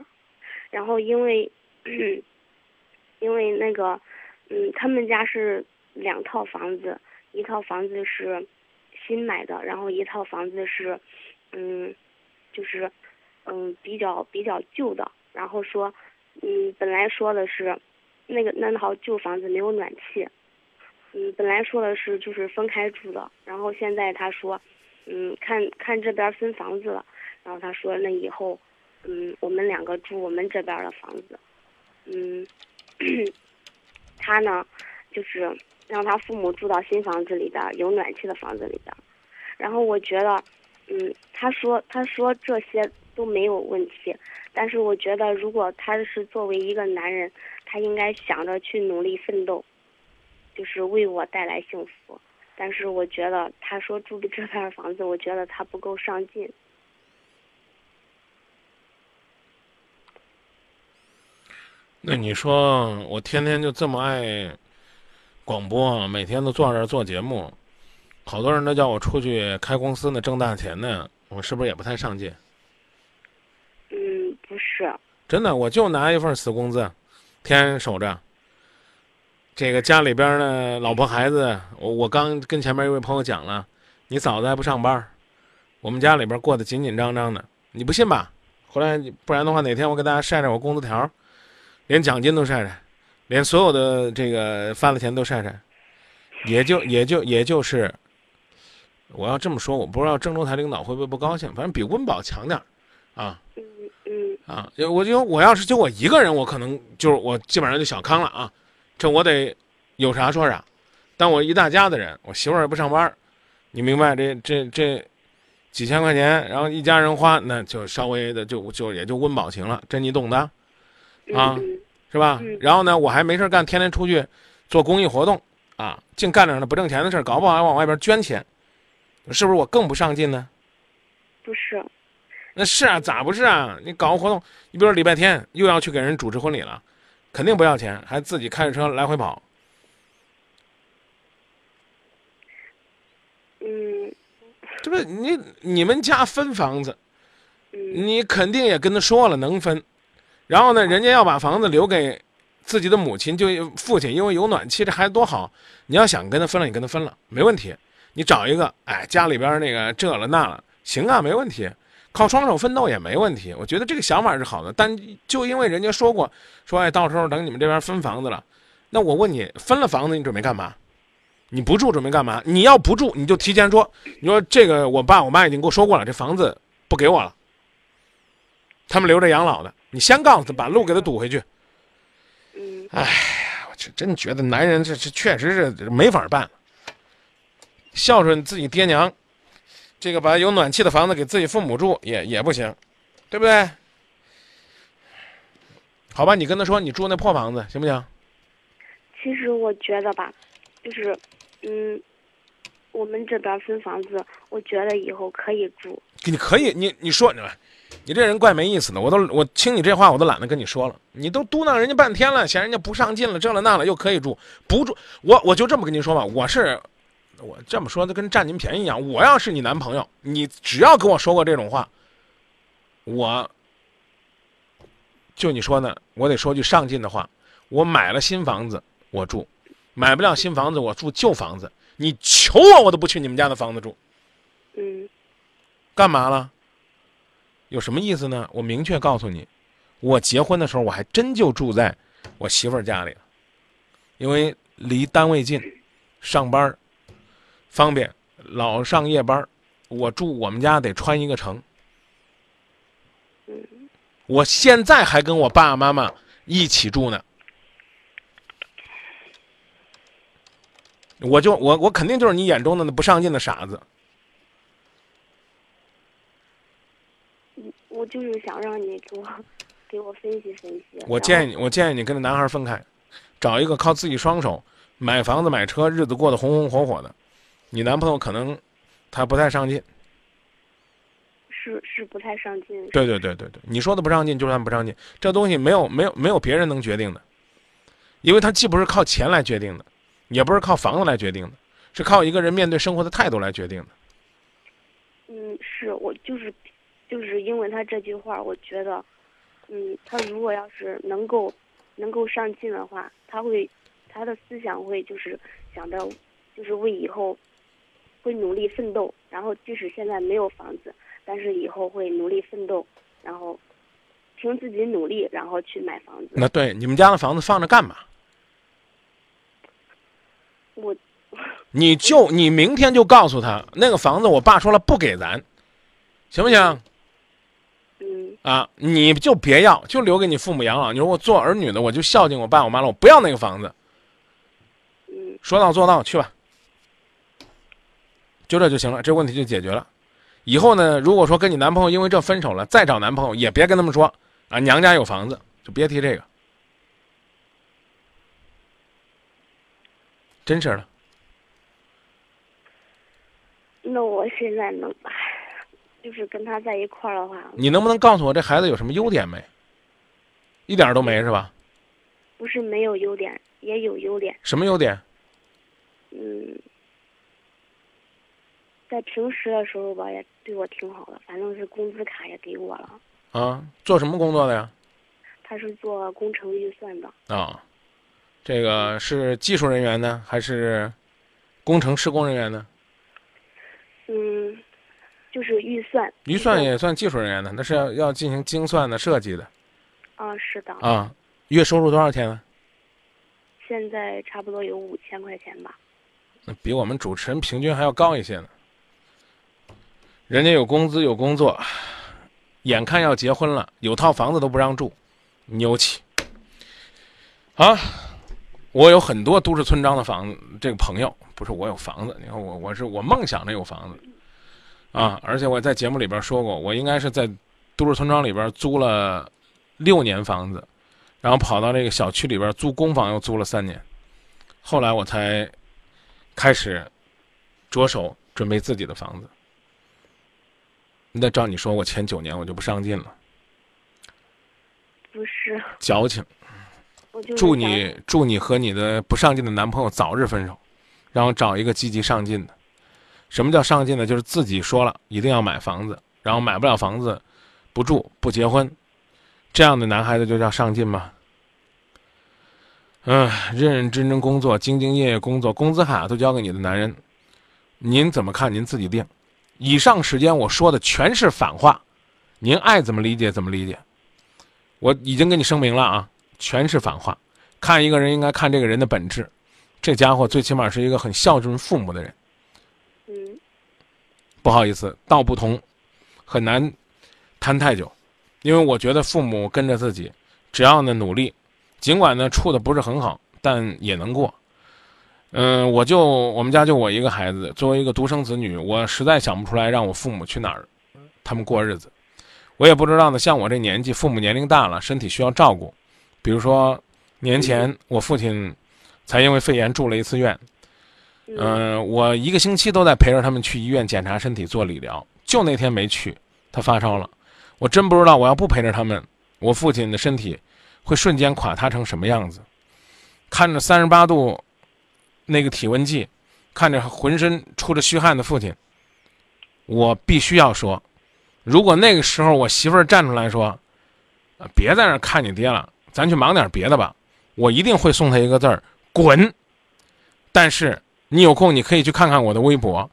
S5: 然后因为 因为那个，嗯，他们家是两套房子，一套房子是新买的，然后一套房子是，嗯，就是。嗯，比较比较旧的，然后说，嗯，本来说的是，那个那套旧房子没有暖气，嗯，本来说的是就是分开住的，然后现在他说，嗯，看看这边分房子了，然后他说那以后，嗯，我们两个住我们这边的房子，嗯，他呢，就是让他父母住到新房子里边有暖气的房子里边，然后我觉得，嗯，他说他说这些。都没有问题，但是我觉得，如果他是作为一个男人，他应该想着去努力奋斗，就是为我带来幸福。但是我觉得，他说住的这片房子，我觉得他不够上进。
S1: 那你说，我天天就这么爱广播，每天都坐这儿做节目，好多人都叫我出去开公司呢，挣大钱呢，我是不是也不太上进？
S5: 嗯，不是，
S1: 真的，我就拿一份死工资，天天守着。这个家里边呢，老婆孩子，我我刚跟前面一位朋友讲了，你嫂子还不上班，我们家里边过得紧紧张张的，你不信吧？回来不然的话，哪天我给大家晒晒我工资条，连奖金都晒晒，连所有的这个发的钱都晒晒，也就也就也就是，我要这么说，我不知道郑州台领导会不会不高兴，反正比温饱强点啊。啊，我就我要是就我一个人，我可能就是我基本上就小康了啊，这我得有啥说啥。但我一大家子人，我媳妇儿也不上班，你明白这这这几千块钱，然后一家人花，那就稍微的就就也就温饱型了，这你懂的啊，是吧？然后呢，我还没事干，天天出去做公益活动啊，净干点那不挣钱的事儿，搞不好还往外边捐钱，是不是我更不上进呢？
S5: 不是。
S1: 那是啊，咋不是啊？你搞个活动，你比如说礼拜天又要去给人主持婚礼了，肯定不要钱，还自己开着车来回跑。
S5: 嗯，
S1: 这不你你们家分房子，你肯定也跟他说了能分，然后呢，人家要把房子留给自己的母亲就父亲因为有暖气，这孩子多好。你要想跟他分了，你跟他分了，没问题。你找一个，哎，家里边那个这了那了，行啊，没问题。靠双手奋斗也没问题。我觉得这个想法是好的，但就因为人家说过，说哎，到时候等你们这边分房子了，那我问你，分了房子你准备干嘛？你不住准备干嘛？你要不住，你就提前说，你说这个我爸我妈已经跟我说过了，这房子不给我了，他们留着养老的。你先告诉他，把路给他堵回去。
S5: 嗯，
S1: 哎呀，我这真觉得男人这这确实是没法办。孝顺自己爹娘，这个把有暖气的房子给自己父母住也也不行，对不对？好吧，你跟他说你住那破房子行不行？
S5: 其实我觉得吧，就是，嗯，我们这边分房子，我觉得以后可以住。
S1: 你可以，你你说你你这人怪没意思的，我都我听你这话我都懒得跟你说了。你都嘟囔人家半天了，嫌人家不上进了，这了那了，又可以住不住？我我就这么跟您说吧，我是我这么说就跟占您便宜一样。我要是你男朋友，你只要跟我说过这种话，我就你说呢，我得说句上进的话，我买了新房子我住，买不了新房子我住旧房子，你求我我都不去你们家的房子住。
S5: 嗯
S1: 干嘛了？有什么意思呢？我明确告诉你，我结婚的时候我还真就住在我媳妇儿家里了，因为离单位近，上班儿方便，老上夜班儿我住我们家得穿一个城。
S5: 嗯
S1: 我现在还跟我爸爸妈妈一起住呢。我就我我肯定就是你眼中的那不上进的傻子。
S5: 我就是想让你给我给我分析分析。
S1: 我建议
S5: 议，
S1: 你，我建议你跟那男孩分开，找一个靠自己双手买房子买车，日子过得红红火火的。你男朋友可能他不太上进，
S5: 是是不太上进。
S1: 对对对对对，你说的不上进就算不上进，这东西没有没有没有别人能决定的，因为他既不是靠钱来决定的，也不是靠房子来决定的，是靠一个人面对生活的态度来决定的。
S5: 嗯，是我就是就是因为他这句话，我觉得，嗯，他如果要是能够能够上进的话，他会他的思想会就是想着就是为以后会努力奋斗，然后即使现在没有房子，但是以后会努力奋斗，然后凭自己努力，然后去买房子。
S1: 那对你们家的房子放着干嘛？
S5: 我
S1: 你就你明天就告诉他，那个房子我爸说了不给咱，行不行？
S5: 嗯
S1: 啊，你就别要，就留给你父母养老。你说我做儿女的，我就孝敬我爸我妈了，我不要那个房子。
S5: 嗯
S1: 说到做到，去吧，就这就行了，这问题就解决了。以后呢，如果说跟你男朋友因为这分手了，再找男朋友也别跟他们说啊，娘家有房子，就别提这个。真事儿了，
S5: 那我现在能，唉就是跟他在一块儿的话，
S1: 你能不能告诉我这孩子有什么优点没？一点儿都没是吧？
S5: 不是没有优点，也有优点。
S1: 什么优点？
S5: 嗯，在平时的时候吧，也对我挺好的，反正是工资卡也给我了。
S1: 啊，做什么工作的呀？
S5: 他是做工程预算的，
S1: 啊，这个是技术人员呢，还是工程施工人员呢？
S5: 嗯，就是预算。
S1: 预算也算技术人员的，那是要要进行精算的设计的
S5: 啊，是的。
S1: 啊。月收入多少钱呢？
S5: 现在差不多有五千块钱吧。
S1: 那比我们主持人平均还要高一些呢。人家有工资有工作，眼看要结婚了，有套房子都不让住，牛气。啊，我有很多都市村庄的房子，这个朋友不是我有房子，你看我我是我梦想着有房子，啊，而且我在节目里边说过，我应该是在都市村庄里边租了六年房子，然后跑到这个小区里边租公房又租了三年，后来我才开始着手准备自己的房子。那照你说，我前九年我就不上进了，
S5: 不是，
S1: 矫情。祝你祝你和你的不上进的男朋友早日分手，然后找一个积极上进的。什么叫上进呢？就是自己说了一定要买房子，然后买不了房子，不住不结婚，这样的男孩子就叫上进吗？嗯、认认真真工作，兢兢业业工作，工资卡都交给你的男人，您怎么看？您自己定。以上时间我说的全是反话，您爱怎么理解怎么理解。我已经跟你声明了啊，全是反话。看一个人应该看这个人的本质，这家伙最起码是一个很孝顺父母的人。
S5: 嗯
S1: 不好意思，道不同，很难谈太久，因为我觉得父母跟着自己，只要呢努力，尽管呢处的不是很好，但也能过。嗯、我就我们家就我一个孩子，作为一个独生子女，我实在想不出来让我父母去哪儿，他们过日子。我也不知道呢，像我这年纪，父母年龄大了，身体需要照顾，比如说年前我父亲才因为肺炎住了一次院，嗯、我一个星期都在陪着他们去医院检查身体做理疗，就那天没去，他发烧了。我真不知道，我要不陪着他们，我父亲的身体会瞬间垮塌成什么样子。看着三十八度那个体温计，看着浑身出着虚汗的父亲，我必须要说，如果那个时候我媳妇儿站出来说，呃别在那儿看你爹了，咱去忙点别的吧，我一定会送他一个字儿：滚。但是你有空你可以去看看我的微博，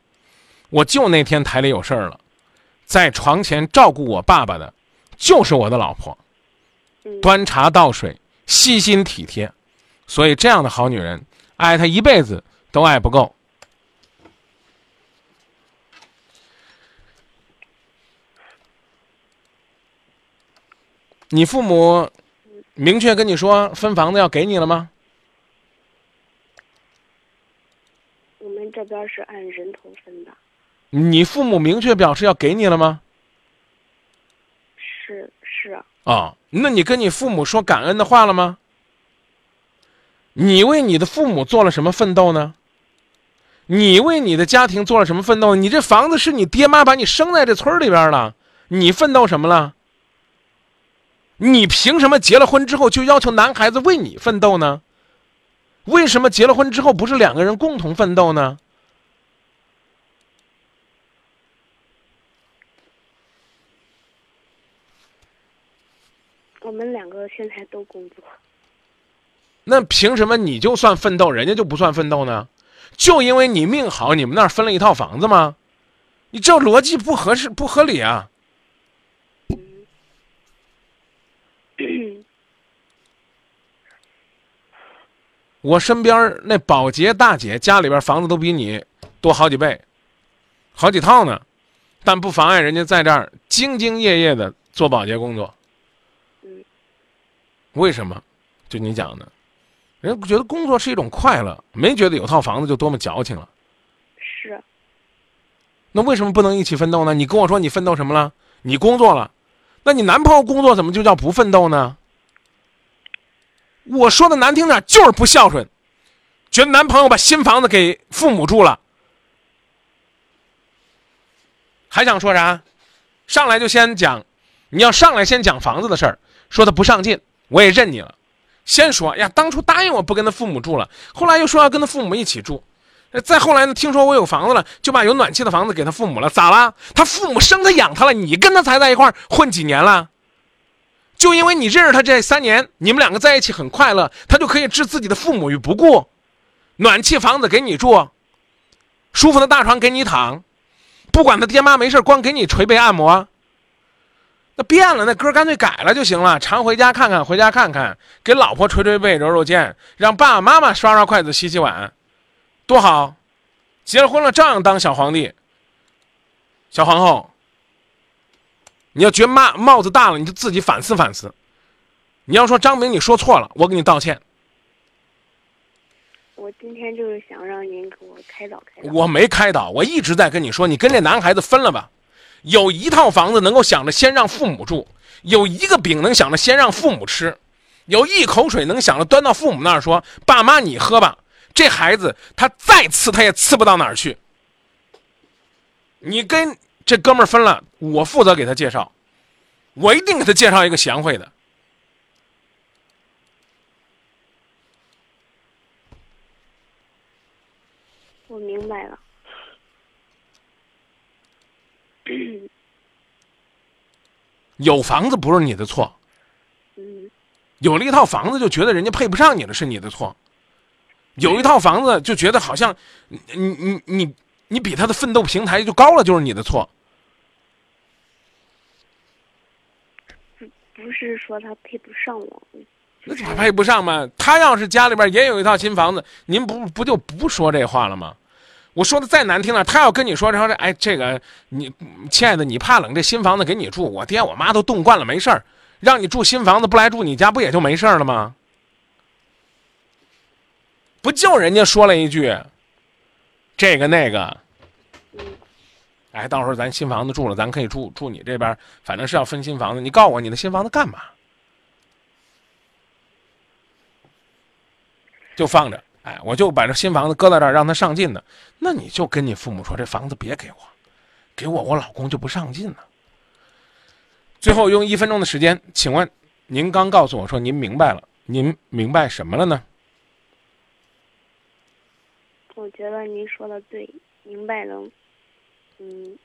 S1: 我就那天台里有事儿了，在床前照顾我爸爸的，就是我的老婆，
S5: 嗯。
S1: 端茶倒水，细心体贴，所以这样的好女人，爱他一辈子都爱不够。你父母明确跟你说分房子要给你了吗？
S5: 我们这边是按人头分的，
S1: 你父母明确表示要给你了吗？
S5: 是是，
S1: 啊、那你跟你父母说感恩的话了吗？你为你的父母做了什么奋斗呢？你为你的家庭做了什么奋斗？你这房子是你爹妈把你生在这村儿里边儿的，你奋斗什么了？你凭什么结了婚之后就要求男孩子为你奋斗呢？为什么结了婚之后不是两个人共同奋斗呢？
S5: 我们两个现在都工作，
S1: 那凭什么你就算奋斗，人家就不算奋斗呢？就因为你命好，你们那儿分了一套房子吗？你这逻辑不合适，不合理啊！我身边那保洁大姐家里边房子都比你多好几倍，好几套呢，但不妨碍人家在这儿兢兢业业的做保洁工作。
S5: 嗯
S1: 为什么？就你讲的，人觉得工作是一种快乐，没觉得有套房子就多么矫情了。
S5: 是
S1: 那为什么不能一起奋斗呢？你跟我说你奋斗什么了？你工作了，那你男朋友工作怎么就叫不奋斗呢？我说的难听点，就是不孝顺，觉得男朋友把新房子给父母住了，还想说啥？上来就先讲，你要上来先讲房子的事儿，说他不上进，我也认你了。先说呀，当初答应我不跟他父母住了，后来又说要跟他父母一起住，再后来呢，听说我有房子了，就把有暖气的房子给他父母了，咋了？他父母生他养他了，你跟他才在一块混几年了？就因为你认识他这三年，你们两个在一起很快乐，他就可以置自己的父母于不顾，暖气房子给你住，舒服的大床给你躺，不管他爹妈没事光给你捶背按摩。那变了，那歌干脆改了就行了。常回家看看，回家看看，给老婆捶捶背、揉揉肩，让爸爸妈妈刷刷筷子、洗洗碗，多好！结了婚了照样当小皇帝、小皇后。你要觉得帽帽子大了，你就自己反思反思。你要说张明你说错了，我给你道歉。
S5: 我今天就是想让您给我开导开导。
S1: 我没开导，我一直在跟你说，你跟这男孩子分了吧。有一套房子能够想着先让父母住，有一个饼能想着先让父母吃，有一口水能想着端到父母那儿说：“爸妈你喝吧。”这孩子他再次他也次不到哪儿去。你跟这哥们分了，我负责给他介绍，我一定给他介绍一个贤惠的。
S5: 我明白了。
S1: 有房子不是你的错，
S5: 嗯
S1: 有了一套房子就觉得人家配不上你了，是你的错；有一套房子就觉得好像你你你你你比他的奋斗平台就高了，就是你的错。
S5: 不是说他配不上我，就是
S1: 他配不上嘛？他要是家里边也有一套新房子，您不不就不说这话了吗？我说的再难听了，他要跟你说，然后这哎，这个你亲爱的，你怕冷，这新房子给你住，我爹我妈都冻惯了，没事儿，让你住新房子不来住你家，不也就没事儿了吗？不就人家说了一句，这个那个，哎，到时候咱新房子住了，咱可以住住你这边，反正是要分新房子，你告诉我你的新房子干嘛？就放着，哎，我就把这新房子搁在这儿，让他上进呢。那你就跟你父母说，这房子别给我，给我，我老公就不上进了。最后用一分钟的时间，请问您刚告诉我说您明白了，您明白什么了呢？
S5: 我觉得您说的对，明白了，嗯，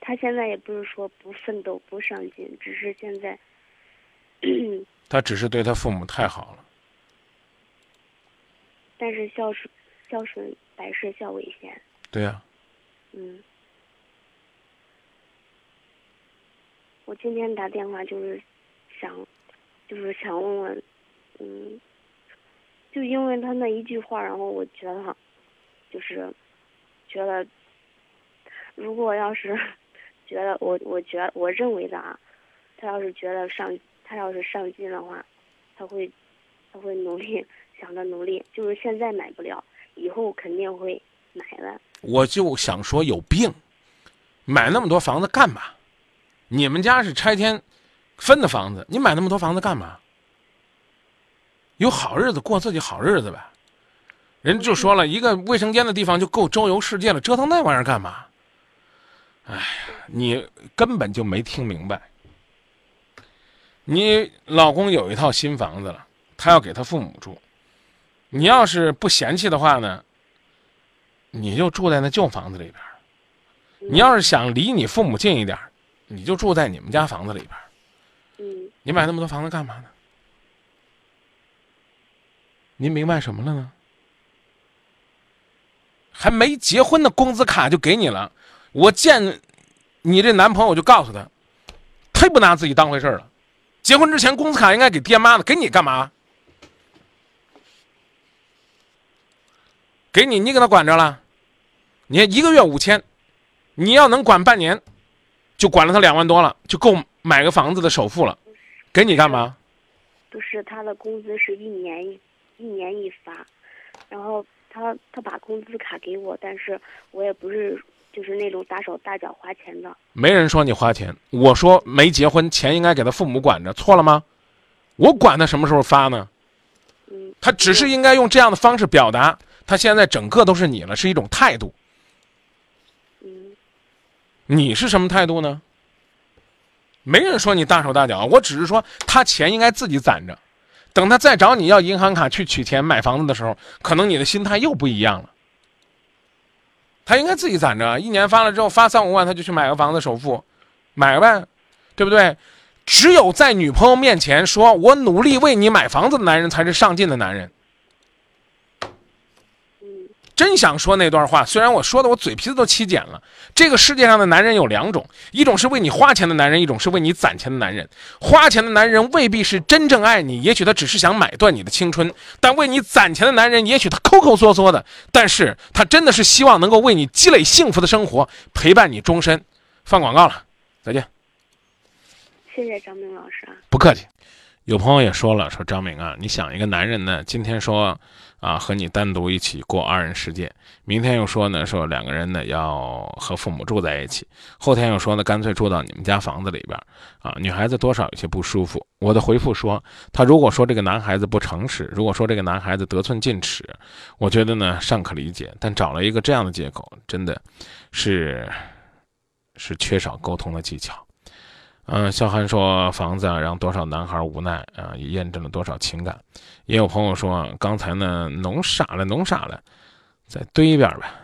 S5: 他现在也不是说不奋斗、不上进，只是现在，
S1: 他只是对他父母太好了。
S5: 但是孝顺，孝顺百事孝为先，
S1: 对呀、
S5: 嗯。我今天打电话就是想，就是想问问，嗯，就因为他那一句话，然后我觉得，就是觉得，如果要是 觉得我，我觉得我认为的啊，他要是觉得上，他要是上进的话，他会，他会努力，想着努力，就是现在买不了，以后肯定会买的。
S1: 我就想说有病，买那么多房子干嘛？你们家是拆迁分的房子，你买那么多房子干嘛？有好日子过自己好日子呗。人就说了一个卫生间的地方就够周游世界了，折腾那玩意儿干嘛？哎呀，你根本就没听明白。你老公有一套新房子了，他要给他父母住。你要是不嫌弃的话呢，你就住在那旧房子里边。你要是想离你父母近一点，你就住在你们家房子里边。
S5: 嗯，
S1: 你买那么多房子干嘛呢？您明白什么了呢？还没结婚的工资卡就给你了，我见你这男朋友就告诉他，忒不拿自己当回事了。结婚之前工资卡应该给爹妈的，给你干嘛？给你，你给他管着了。你一个月五千，你要能管半年，就管了他两万多了，就够买个房子的首付了。给你干嘛？
S5: 不是他的工资是一年一一年一发，然后他他把工资卡给我，但是我也不是就是那种大手大脚花钱的。
S1: 没人说你花钱，我说没结婚钱应该给他父母管着，错了吗？我管他什么时候发呢？
S5: 嗯，
S1: 他只是应该用这样的方式表达，他现在整个都是你了，是一种态度。
S5: 嗯
S1: 你是什么态度呢？没人说你大手大脚，我只是说他钱应该自己攒着，等他再找你要银行卡去取钱买房子的时候，可能你的心态又不一样了。他应该自己攒着，一年发了之后发三五万，他就去买个房子首付，买呗，对不对？只有在女朋友面前说我努力为你买房子的男人才是上进的男人。
S5: 嗯
S1: 真想说那段话，虽然我说的我嘴皮子都起茧了。这个世界上的男人有两种，一种是为你花钱的男人，一种是为你攒钱的男人。花钱的男人未必是真正爱你，也许他只是想买断你的青春；但为你攒钱的男人，也许他抠抠缩缩的，但是他真的是希望能够为你积累幸福的生活，陪伴你终身。放广告了，再见。
S5: 谢谢张明老师啊。
S1: 不客气。有朋友也说了，说张明啊，你想一个男人呢，今天说啊和你单独一起过二人世界，明天又说呢说两个人呢要和父母住在一起，后天又说呢干脆住到你们家房子里边啊，女孩子多少有些不舒服。我的回复说，他如果说这个男孩子不诚实，如果说这个男孩子得寸进尺，我觉得呢尚可理解，但找了一个这样的借口，真的是是缺少沟通的技巧。嗯，肖涵说房子啊让多少男孩无奈啊，也验证了多少情感。也有朋友说刚才呢弄傻了，弄傻了，再堆一遍吧。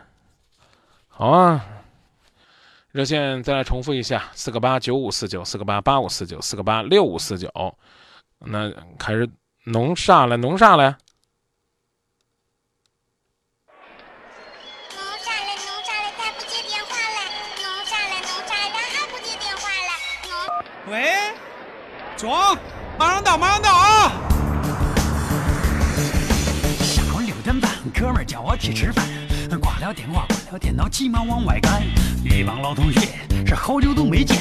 S1: 好啊，热线再来重复一下：四个八九五四九，四个八八五四九，四个八六五四九。那开始弄啥了？弄啥了？
S6: 弄啥嘞？弄啥嘞？咋不接电话嘞？弄啥嘞？弄啥嘞？咋还不接电话嘞？弄。
S3: 喂，中，马上到，马上到啊！哥们儿叫我去吃饭，挂了电话，关了电脑，急忙往外赶。一帮老同学是好久都没见，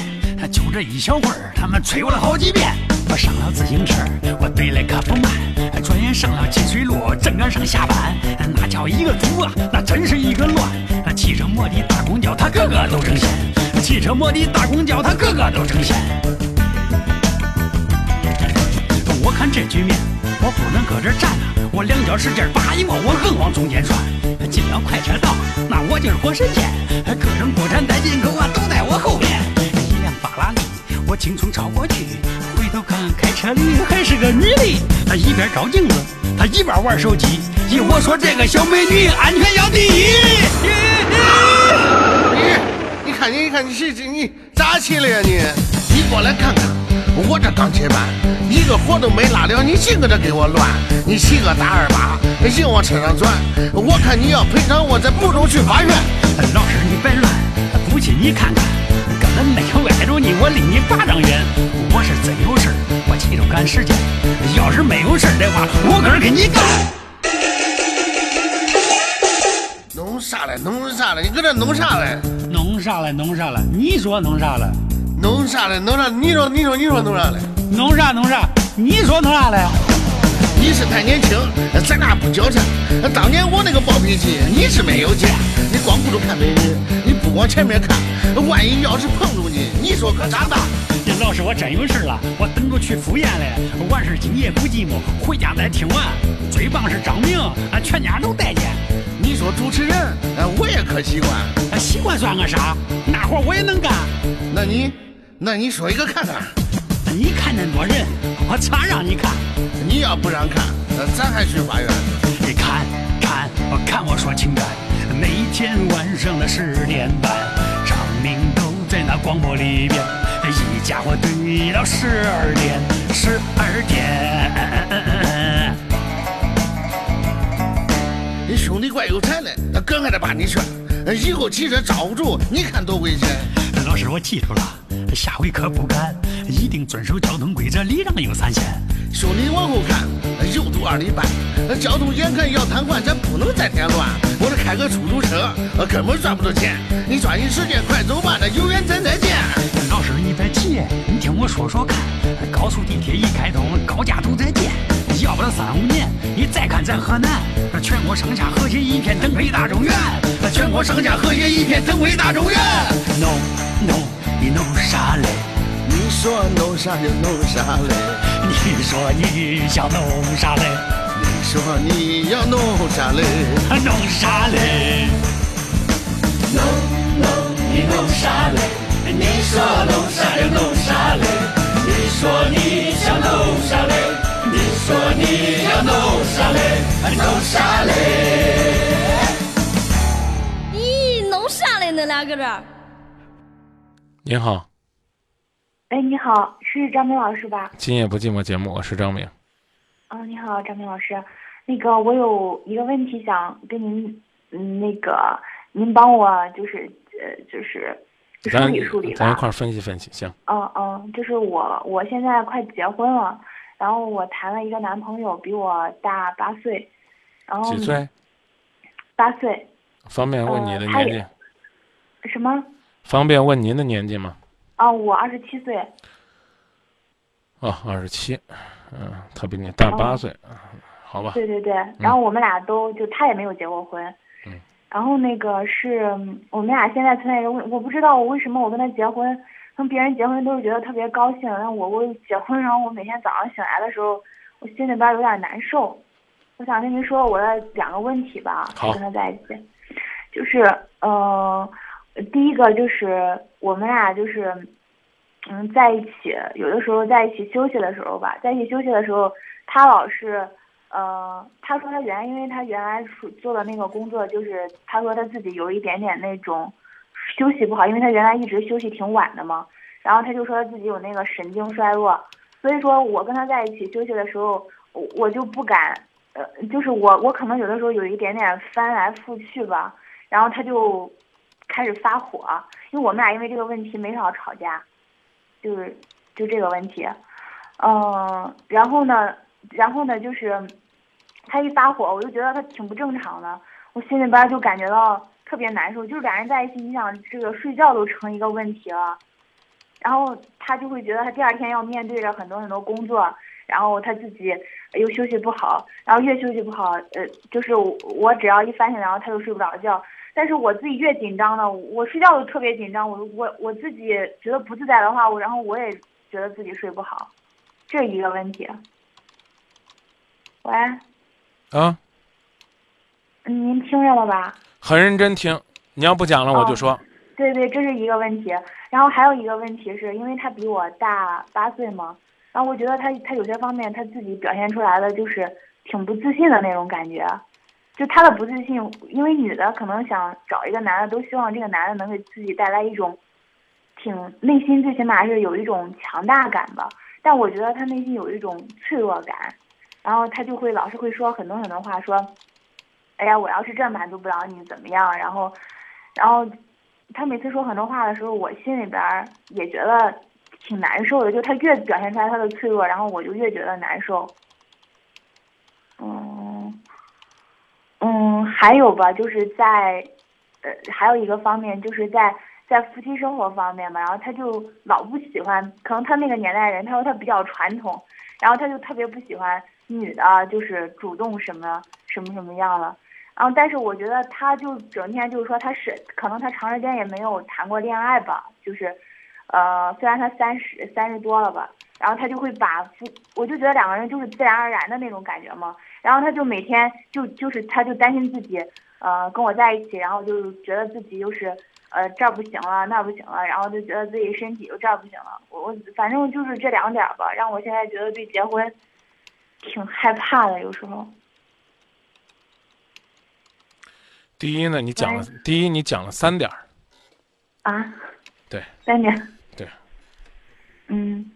S3: 就这一小会儿，他们催我了好几遍。我上了自行车，我对的可不慢，转眼上了金水路，正赶上下班，那叫一个堵啊，那真是一个乱。汽车摩的大公交，它个个都成仙；汽车摩的大公交，它个个都成仙。我看这局面，我不能搁这站着，我两脚使劲扒一摸，我横往中间窜。进了快车道，那我就是活神仙，各种国产带进口啊都在我后面。一辆法拉利，我轻松超过去，回头看开车的还是个女的，她一边照镜子，她一边玩手机。依我说，这个小美女安全要第一。
S4: 你，你看你，你看你是你咋起来呀你？你过来看看，我这刚接班，一个活都没拉了，你净搁这给我乱。你骑个大二八，硬往车上钻，我看你要赔偿我，再不如去法院。
S3: 老师你别乱，不信你看看，根本没有挨着你，我离你八丈远。我是真有事儿，我急着赶时间。要是没有事儿的话，我搁这给你干。
S4: 弄啥嘞？弄啥嘞？你搁这弄啥嘞？
S3: 弄啥嘞？弄啥嘞？你说弄啥嘞？
S4: 弄啥嘞？弄啥？你说，你说，你说弄啥嘞？
S3: 弄啥弄啥？你说弄啥嘞？
S4: 你是太年轻，咱俩不较真。当年我那个暴脾气，你是没有见。你光顾着看美女，你不往前面看，万一要是碰着你，你说可咋办？
S3: 老师，我真有事了，我等着去赴宴嘞。完事今夜不寂寞，回家再听完。最棒是张明，俺全家都待见。
S4: 你说主持人，我也可习惯。
S3: 习惯算个啥？那活我也能干。
S4: 那你，那你说一个看看。
S3: 你看那么多人，我咋让你看？
S4: 你要不让看，那咱还去法院。
S3: 你看看，我看我说情感。每天晚上的十点半，张明都在那广播里边，一家伙对到十二点，十二点。
S4: 你兄弟怪有才嘞，他哥还得把你劝，以后骑车招不住，你看多危险。
S3: 老师，我记住了，下回可不敢，一定遵守交通规则，礼让有三限。
S4: 兄弟往后看，右堵二里半，交通眼看要瘫痪，咱不能再添乱。我这开个出租车，根本赚不着钱。你抓紧时间快走吧，那有缘咱再见。
S3: 老师你别急，你听我说说看，高速地铁一开通，高架都在建，要不了三五年，你再看咱河南，全国上下和谐一片，腾飞大中原。全国上下和谐一片，腾飞大中原。弄弄你弄啥嘞？
S4: 你说弄啥就弄啥嘞？
S3: 你说你想弄啥嘞？
S4: 你说你要弄啥嘞？
S3: 弄啥嘞？
S7: 弄弄你弄啥嘞？你说弄啥就弄啥嘞？你说你想弄啥嘞？你说你要弄啥嘞？弄啥嘞？
S8: 咦，弄啥嘞？恁俩搁这儿？
S1: 您好，
S9: 哎，你好，是张明老师吧？
S1: 今夜不寂寞节目，我是张明。
S9: 啊、你好，张明老师，那个我有一个问题想跟您，嗯，那个您帮我就是呃就是梳
S1: 咱
S9: 理梳理吧。
S1: 咱一块儿分析分析，行。
S9: 嗯嗯，就是我我现在快结婚了，然后我谈了一个男朋友，比我大八岁，然后
S1: 几岁？
S9: 八岁，
S1: 方便问你的年纪？
S9: 什么？
S1: 方便问您的年纪吗？
S9: 啊，我二十七岁。
S1: 哦，二十七，嗯，他比你大八岁，好吧？
S9: 对对对，然后我们俩都就他也没有结过婚，
S1: 嗯，
S9: 然后那个是嗯我们俩现在存在一个问，我不知道我为什么我跟他结婚，跟别人结婚都是觉得特别高兴，然后我我结婚，然后我每天早上醒来的时候，我心里边有点难受，我想跟您说我的两个问题吧，
S1: 好。
S9: 跟他在一起，就是呃，第一个就是我们俩就是。嗯，在一起，有的时候在一起休息的时候吧，在一起休息的时候，他老是，呃，他说他原来因为他原来做的那个工作，就是他说他自己有一点点那种休息不好，因为他原来一直休息挺晚的嘛。然后他就说他自己有那个神经衰弱，所以说我跟他在一起休息的时候，我我就不敢，呃，就是我我可能有的时候有一点点翻来覆去吧，然后他就开始发火，因为我们俩因为这个问题没少吵架，就是就这个问题，嗯，然后呢，然后呢就是他一发火，我就觉得他挺不正常的，我心里边就感觉到特别难受，就是俩人在一起，你想这个睡觉都成一个问题了。然后他就会觉得他第二天要面对着很多很多工作，然后他自己又休息不好，然后越休息不好，呃，就是我只要一翻醒，然后他就睡不着觉。但是我自己越紧张呢，我睡觉都特别紧张，我我我自己觉得不自在的话，我然后我也觉得自己睡不好，这一个问题。喂，
S1: 啊，
S9: 您听着了吧？
S1: 很认真听，你要不讲了我就说。
S9: 对对，这是一个问题。然后还有一个问题是因为他比我大八岁嘛，然后我觉得他他有些方面他自己表现出来的就是挺不自信的那种感觉，就他的不自信，因为女的可能想找一个男的都希望这个男的能给自己带来一种，挺内心最起码是有一种强大感吧。但我觉得他内心有一种脆弱感，然后他就会老是会说很多很多话，说，哎呀，我要是这满足不了你怎么样？然后，然后。他每次说很多话的时候，我心里边也觉得挺难受的。就他越表现出来他的脆弱，然后我就越觉得难受。嗯，嗯，还有吧，就是在，呃，还有一个方面，就是在在夫妻生活方面嘛。然后他就老不喜欢，可能他那个年代人，他说他比较传统，然后他就特别不喜欢女的，就是主动什么什么什么样了。然后，但是我觉得他就整天就是说他是可能他长时间也没有谈过恋爱吧，就是，呃，虽然他三十三十多了吧，然后他就会把夫，我就觉得两个人就是自然而然的那种感觉嘛。然后他就每天就就是他就担心自己，呃，跟我在一起，然后就觉得自己又是，呃，这儿不行了，那儿不行了，然后就觉得自己身体又这儿不行了。我我反正就是这两点吧，让我现在觉得对结婚挺害怕的，有时候。
S1: 第一呢，你讲了，第一你讲了三点儿，
S9: 啊，
S1: 对，
S9: 三点，
S1: 对，
S9: 嗯，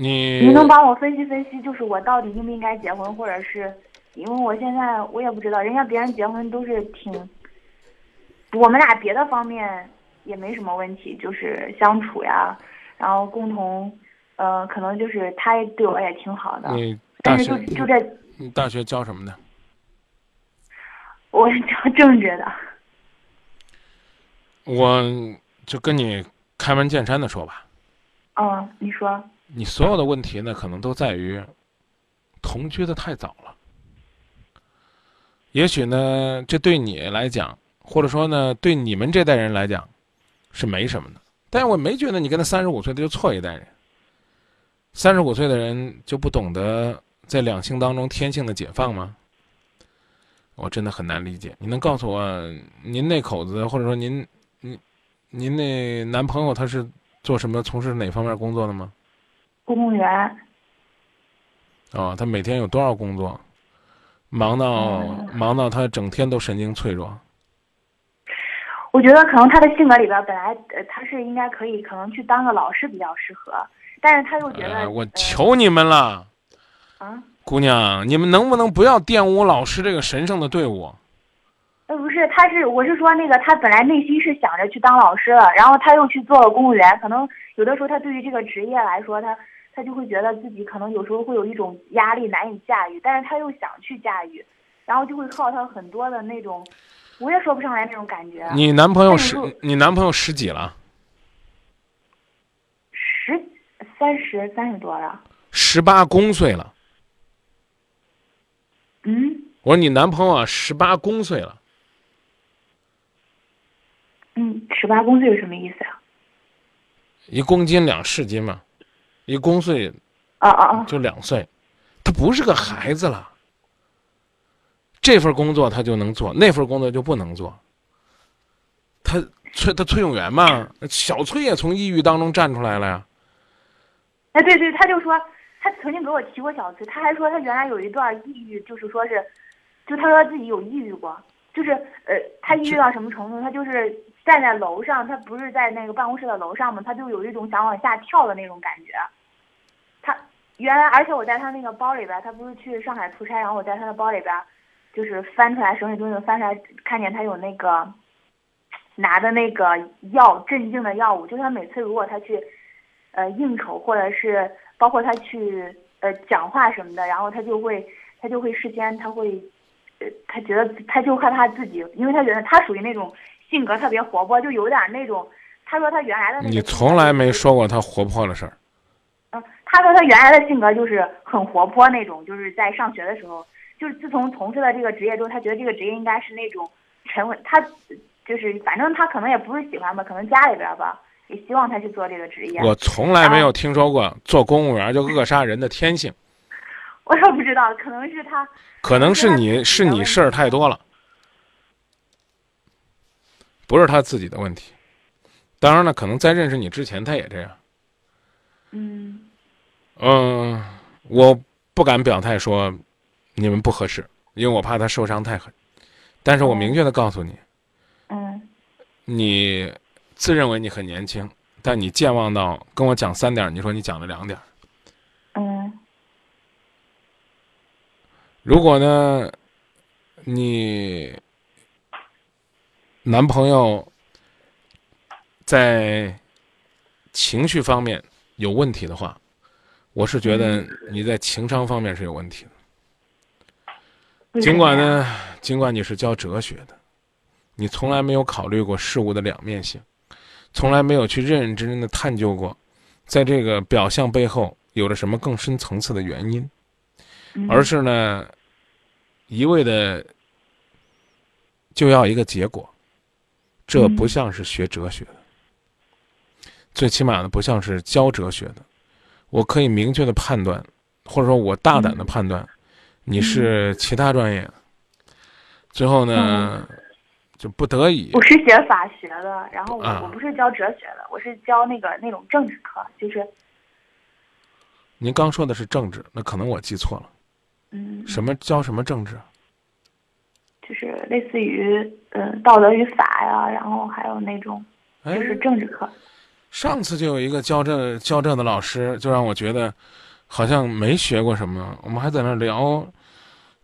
S1: 你
S9: 你能帮我分析分析，就是我到底应不应该结婚，或者是因为我现在我也不知道，人家别人结婚都是挺，我们俩别的方面也没什么问题，就是相处呀，然后共同，呃，可能就是他对我也挺好的，
S1: 你
S9: 但是就就这，
S1: 你大学教什么的？
S9: 我教政治的，
S1: 我就跟你开门见山的说吧。
S9: 嗯，你说。
S1: 你所有的问题呢，可能都在于同居的太早了。也许呢，这对你来讲，或者说呢，对你们这代人来讲，是没什么的。但是我没觉得你跟他三十五岁的就错一代人。三十五岁的人就不懂得在两性当中天性的解放吗？我真的很难理解，你能告诉我，您那口子或者说您，您，您那男朋友他是做什么、从事哪方面工作的吗？
S9: 公务员。
S1: 哦，他每天有多少工作？忙到忙到他整天都神经脆弱。
S9: 我觉得可能他的性格里边本来呃他是应该可以可能去当个老师比较适合，但是他又觉得
S1: 我求你们了。
S9: 啊。
S1: 姑娘，你们能不能不要玷污老师这个神圣的队伍？
S9: 呃，不是，他是我是说那个，他本来内心是想着去当老师的，然后他又去做了公务员，可能有的时候他对于这个职业来说，他他就会觉得自己可能有时候会有一种压力难以驾驭，但是他又想去驾驭，然后就会靠他很多的那种，我也说不上来那种感觉。
S1: 你男朋友十，你男朋友十几了？
S9: 十三十三十多了。
S1: 十八公岁了。
S9: 嗯，
S1: 我说你男朋友啊，十八公岁了。
S9: 嗯，十八公岁是什么意思啊？
S1: 一公斤两市斤嘛，一公岁，
S9: 啊啊啊，
S1: 就两岁，他不是个孩子了。这份工作他就能做，那份工作就不能做。他崔他崔永元嘛，小崔也从抑郁当中站出来了呀。
S9: 哎，对对，他就说。他曾经给我提过小崔，他还说他原来有一段抑郁，就是说是，就他说自己有抑郁过，就是呃，他抑郁到什么程度？他就是站在楼上，他不是在那个办公室的楼上嘛，他就有一种想往下跳的那种感觉。原来，而且我在他那个包里边，他不是去上海出差，然后我在他的包里边，就是翻出来手里东西翻出来，看见他有那个 拿的那个药镇静的药物，就是他每次如果他去呃应酬或者是包括他去呃讲话什么的，然后他就会他就会事先他会。呃，他觉得他就害怕自己，因为他觉得他属于那种性格特别活泼，就有点那种。他说他原来的那
S1: 你从来没说过他活泼的事儿。
S9: 嗯，他说他原来的性格就是很活泼那种，就是在上学的时候，就是自从从事了这个职业之后，他觉得这个职业应该是那种沉稳。他就是反正他可能也不是喜欢吧，可能家里边吧也希望他去做这个职业。
S1: 我从来没有听说过做公务员就扼杀人的天性。
S9: 我也不知道，可能是他。
S1: 可能是你是你事儿太多了，不是他自己的问题。当然了，可能在认识你之前他也这样。
S9: 嗯。
S1: 嗯，我不敢表态说你们不合适，因为我怕他受伤太狠。但是我明确的告诉你，
S9: 嗯，
S1: 你自认为你很年轻，但你健忘到跟我讲三点，你说你讲了两点。
S9: 嗯。
S1: 如果呢，你男朋友在情绪方面有问题的话，我是觉得你在情商方面是有问题的。尽管呢，尽管你是教哲学的，你从来没有考虑过事物的两面性，从来没有去认认真真的探究过，在这个表象背后有着什么更深层次的原因，而是呢。一味的就要一个结果，这不像是学哲学的，最起码呢不像是教哲学的。我可以明确的判断，或者说我大胆的判断，你是其他专业。最后呢，就不得已。
S9: 我是学法学的，然后我我不是教哲学的，我是教那个那种政治课，就是。
S1: 您刚说的是政治，那可能我记错了。
S9: 嗯，
S1: 什么教什么政治？
S9: 就是类似于嗯道德与法呀，然后还有那种就是政治课。
S1: 上次就有一个教这教这的老师，就让我觉得好像没学过什么。我们还在那聊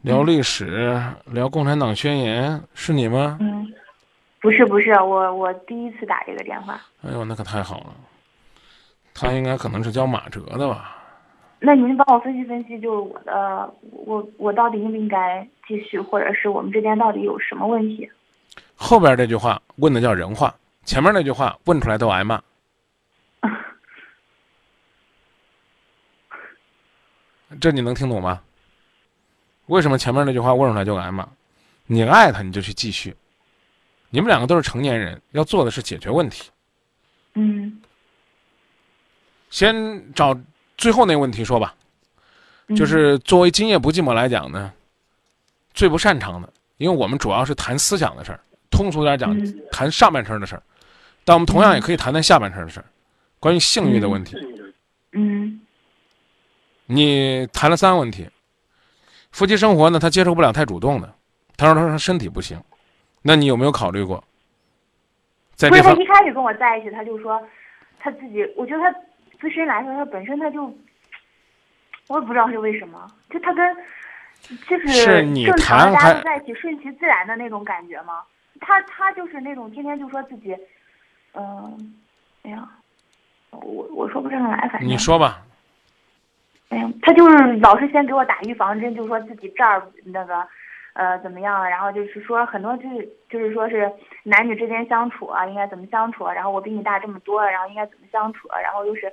S1: 聊历史，聊共产党宣言，是你吗？
S9: 嗯，不是不是，我我第一次打这个电话。
S1: 哎呦，那可太好了！他应该可能是教马哲的吧。
S9: 那您帮我分析分析，就是我的，我我到底应不应该继续，或者是我们之间到底有什么问题？
S1: 后边这句话问的叫人话，前面那句话问出来都挨骂。这你能听懂吗？为什么前面那句话问出来就挨骂？你爱他，你就去继续。你们两个都是成年人，要做的是解决问题。
S9: 嗯。
S1: 先找。最后那个问题说吧，就是作为今夜不寂寞来讲呢，最不擅长的，因为我们主要是谈思想的事儿，通俗点讲，谈上半身的事儿，但我们同样也可以谈谈下半身的事儿，关于性欲的问题。
S9: 嗯，
S1: 你谈了三个问题，夫妻生活呢，他接受不了太主动的，他说他说身体不行，那你有没有考虑过？在
S9: 不是他一开始跟我在一起，他就说他自己，我觉得他。自身来说，他本身他就，我也不知道是为什么，就他跟就是正常大家都在一起顺其自然的那种感觉吗？他他就是那种天天就说自己，嗯，哎呀，我我说不上来，反正
S1: 你说吧。
S9: 哎呀，他就是老是先给我打预防针，就说自己这儿那个。呃，怎么样？然后就是说很多就是就是说是男女之间相处啊，应该怎么相处？然后我比你大这么多，然后应该怎么相处？然后就是，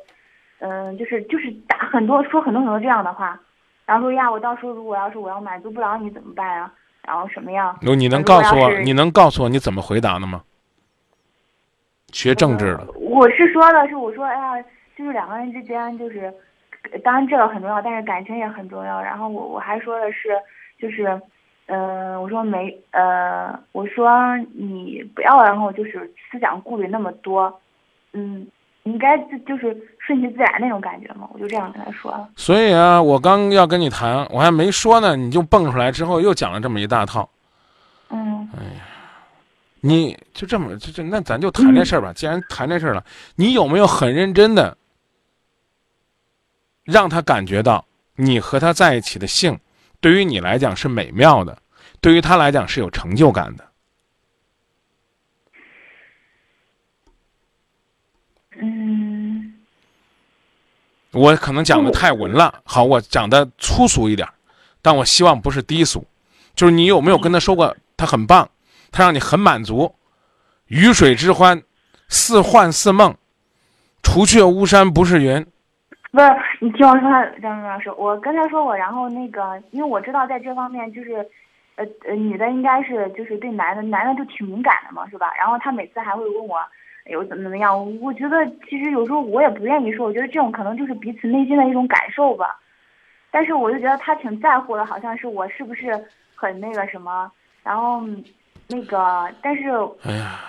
S9: 嗯，就是就是打很多说很多很多这样的话，然后说呀，我到时候如果要是我要满足不了你怎么办啊？然后什么样？
S1: 你能告诉我？你能告诉我你怎么回答的吗？学政治的。
S9: 我是说的是，我说哎呀，就是两个人之间就是，当然这个很重要，但是感情也很重要。然后我我还说的是，就是。嗯，我说没，呃，我说你不要，然后就是思想顾虑那么多，嗯，应该就就是顺其自然那种感觉嘛，我就这样跟他说了。
S1: 所以啊，我刚要跟你谈，我还没说呢，你就蹦出来之后又讲了这么一大套。
S9: 嗯
S1: 你就这么就这，那咱就谈这事儿吧。既然谈这事儿了，你有没有很认真的让他感觉到你和他在一起的性，对于你来讲是美妙的，对于他来讲是有成就感的？
S9: 嗯
S1: 我可能讲的太文了，好，我讲的粗俗一点，但我希望不是低俗。就是你有没有跟他说过，他很棒，他让你很满足，鱼水之欢，似幻似梦，除却巫山不是云。
S9: 不是，你听我说，张明老师，我跟他说过，然后那个，因为我知道在这方面就是，呃呃，女的应该是就是对男的，男的就挺敏感的嘛，是吧？然后他每次还会问我，哎呦怎么怎么样？我觉得其实有时候我也不愿意说，我觉得这种可能就是彼此内心的一种感受吧。但是我就觉得他挺在乎的，好像是我是不是很那个什么，然后那个，但是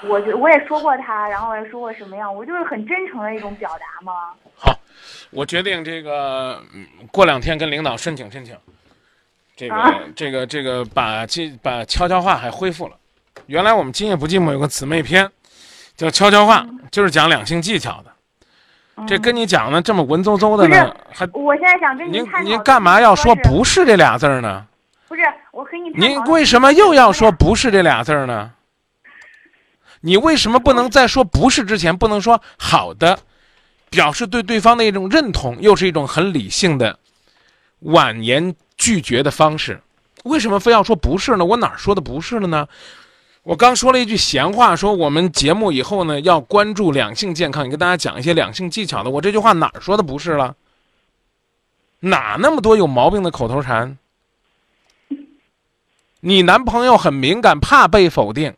S9: 我觉我也说过他，然后我也说过什么样，我就是很真诚的一种表达嘛。
S1: 好，我决定这个嗯过两天跟领导申请申请，这个、
S9: 啊
S1: 这个这个把这把悄悄话还恢复了。原来我们今夜不寂寞有个姊妹篇，叫悄悄话，就是讲两性技巧的。这跟你讲呢，这么文绉绉的呢，还
S9: 我现在想跟
S1: 您您干嘛要说不是这俩字儿呢？
S9: 不是，我和你
S1: 您为什么又要说不是这俩字儿呢？你为什么不能在说不是之前不能说好的，表示对对方的一种认同，又是一种很理性的婉言拒绝的方式？为什么非要说不是呢？我哪说的不是了呢？我刚说了一句闲话，说我们节目以后呢要关注两性健康，你跟大家讲一些两性技巧的。我这句话哪说的不是了？哪那么多有毛病的口头禅？你男朋友很敏感，怕被否定，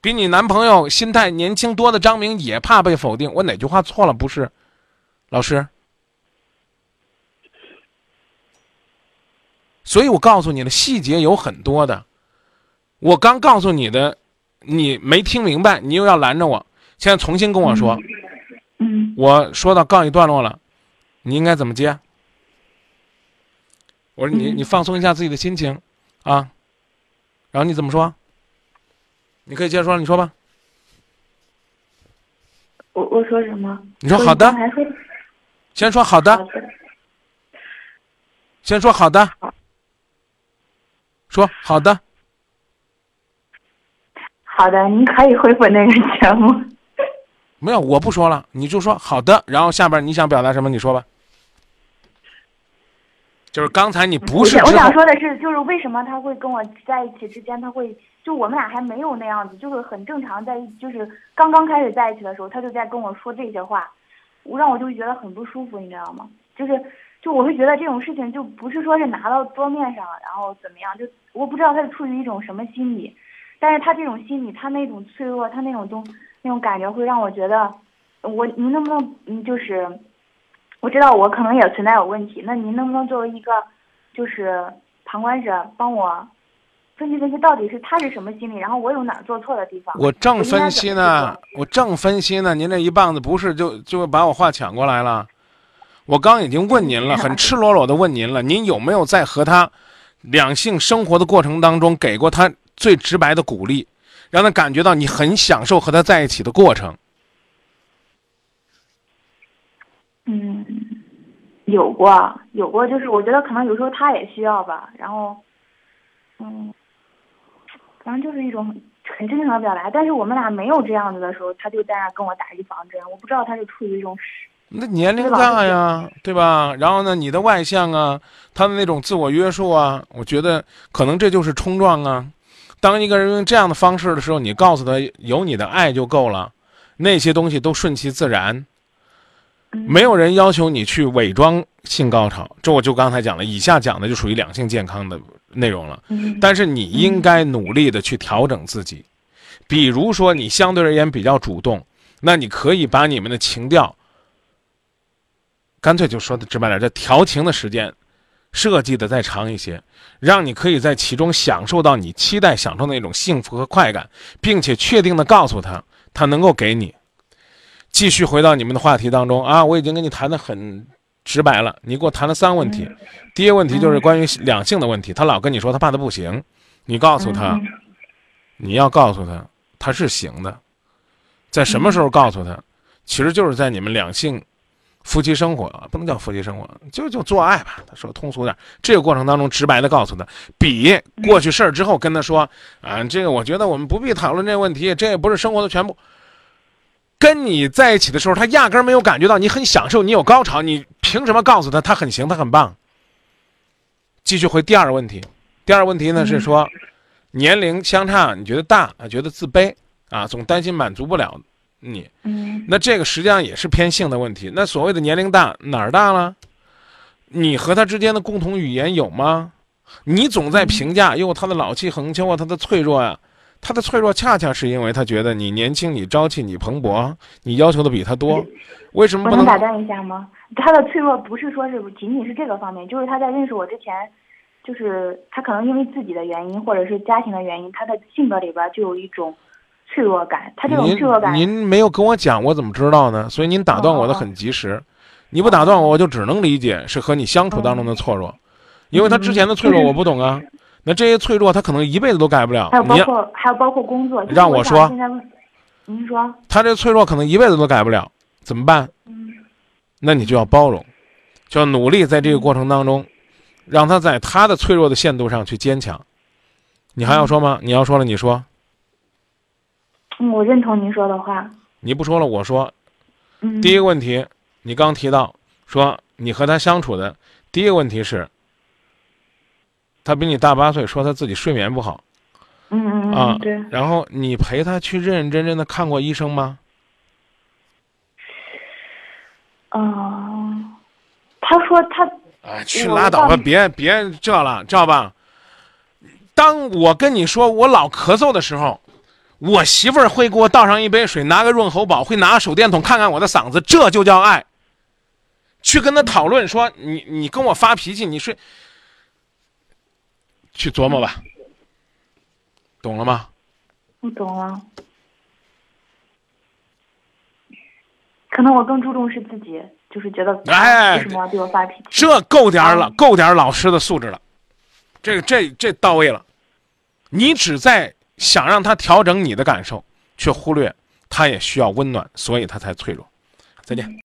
S1: 比你男朋友心态年轻多的张明也怕被否定。我哪句话错了？不是，老师。所以我告诉你的，细节有很多的。我刚告诉你的，你没听明白，你又要拦着我。现在重新跟我说，
S9: 嗯
S1: 我说到告一段落了，你应该怎么接？我说你你放松一下自己的心情，啊，然后你怎么说？你可以接着说，你说吧。
S9: 我我说什么？
S1: 你说好的
S9: 说
S1: 先说好的，
S9: 好的，
S1: 先说好的，说好的。
S9: 好的，您可以恢复那个节目。
S1: 没有，我不说了，你就说好的，然后下边你想表达什么，你说吧。就是刚才你不是
S9: 我想说的是，就是为什么他会跟我在一起之间，他会就我们俩还没有那样子，就是很正常在，就是刚刚开始在一起的时候，他就在跟我说这些话，我让我就觉得很不舒服，你知道吗？就是就我会觉得这种事情就不是说是拿到桌面上，然后怎么样，就我不知道他是出于一种什么心理，但是他这种心理，他那种脆弱，他那种东那种感觉会让我觉得，我您能不能嗯就是。我知道我可能也存在有问题，那您能不能作为一个就是旁观者，帮我分析分析到底是他是什么心理，然后我有哪儿做错的地方？
S1: 我正分析呢，我正分析呢，您这一棒子不是就就把我话抢过来了？我刚已经问您了，很赤裸裸的问您了，您有没有在和他两性生活的过程当中给过他最直白的鼓励，让他感觉到你很享受和他在一起的过程？
S9: 嗯，有过有过，就是我觉得可能有时候他也需要吧，然后嗯，反正就是一种很正常的表达。但是我们俩没有这样子的时候，他就在那跟我打预防针，我不知道他是出于一种
S1: 那年龄大呀，对吧？然后呢，你的外向啊，他的那种自我约束啊，我觉得可能这就是冲撞啊。当一个人用这样的方式的时候，你告诉他有你的爱就够了，那些东西都顺其自然。没有人要求你去伪装性高潮，这我就刚才讲了，以下讲的就属于两性健康的内容了。
S9: 嗯
S1: 但是你应该努力的去调整自己，比如说你相对而言比较主动，那你可以把你们的情调，干脆就说的直白点，这调情的时间设计的再长一些，让你可以在其中享受到你期待享受的那种幸福和快感，并且确定的告诉他，他能够给你。继续回到你们的话题当中啊，我已经跟你谈的很直白了，你给我谈了三个问题。第一个问题就是关于两性的问题，他老跟你说他怕的不行，你告诉他，
S9: 嗯
S1: 你要告诉他他是行的，在什么时候告诉他，其实就是在你们两性夫妻生活啊，不能叫夫妻生活，就就做爱吧。他说通俗点，这个过程当中直白的告诉他，比过去事儿之后跟他说啊，这个我觉得我们不必讨论这个问题，这也不是生活的全部。跟你在一起的时候，他压根儿没有感觉到你很享受，你有高潮，你凭什么告诉他他很行，他很棒？继续回第二个问题，第二个问题呢是说，年龄相差你觉得大，啊，觉得自卑啊，总担心满足不了你。
S9: 嗯
S1: 那这个实际上也是偏性的问题。那所谓的年龄大哪儿大了？你和他之间的共同语言有吗？你总在评价，哟，他的老气横秋啊，他的脆弱呀、他的脆弱恰恰是因为他觉得你年轻，你朝气，你蓬勃，你要求的比他多，为什么不能？
S9: 我能打断一下吗？他的脆弱不是说是仅仅是这个方面，就是他在认识我之前，就是他可能因为自己的原因或者是家庭的原因，他的性格里边就有一种脆弱感。他这种
S1: 您
S9: 脆弱感，
S1: 您没有跟我讲，我怎么知道呢？所以您打断我的很及时，你不打断我，我就只能理解是和你相处当中的脆弱，因为他之前的脆弱我不懂啊。那这些脆弱他可能一辈子都改不了
S9: 还有。包括还有包括工作。就是
S1: 让我说
S9: 您说，
S1: 他这脆弱可能一辈子都改不了，怎么办？
S9: 嗯
S1: 那你就要包容，就要努力在这个过程当中，让他在他的脆弱的限度上去坚强。你还要说吗？你要说了，你说；
S9: 嗯，我认同您说的话。
S1: 你不说了，我说。
S9: 嗯，
S1: 第一个问题，你刚提到说你和他相处的第一个问题是，他比你大八岁，说他自己睡眠不好
S9: 嗯嗯对，，
S1: 然后你陪他去认认真真的看过医生吗？
S9: 嗯，他说他
S1: 啊，去拉倒吧，别别这了，知道吧？当我跟你说我老咳嗽的时候，我媳妇儿会给我倒上一杯水，拿个润喉宝，会拿个手电筒看看我的嗓子，这就叫爱。去跟他讨论说你你跟我发脾气，你睡，去琢磨吧，懂了吗？
S9: 我懂了。可能我更注重是自己，就是觉得
S1: 哎
S9: 为什么要对我发脾气？
S1: 这够点儿了，够点儿老师的素质了，这个这这到位了。你只在想让他调整你的感受，却忽略他也需要温暖，所以他才脆弱。再见。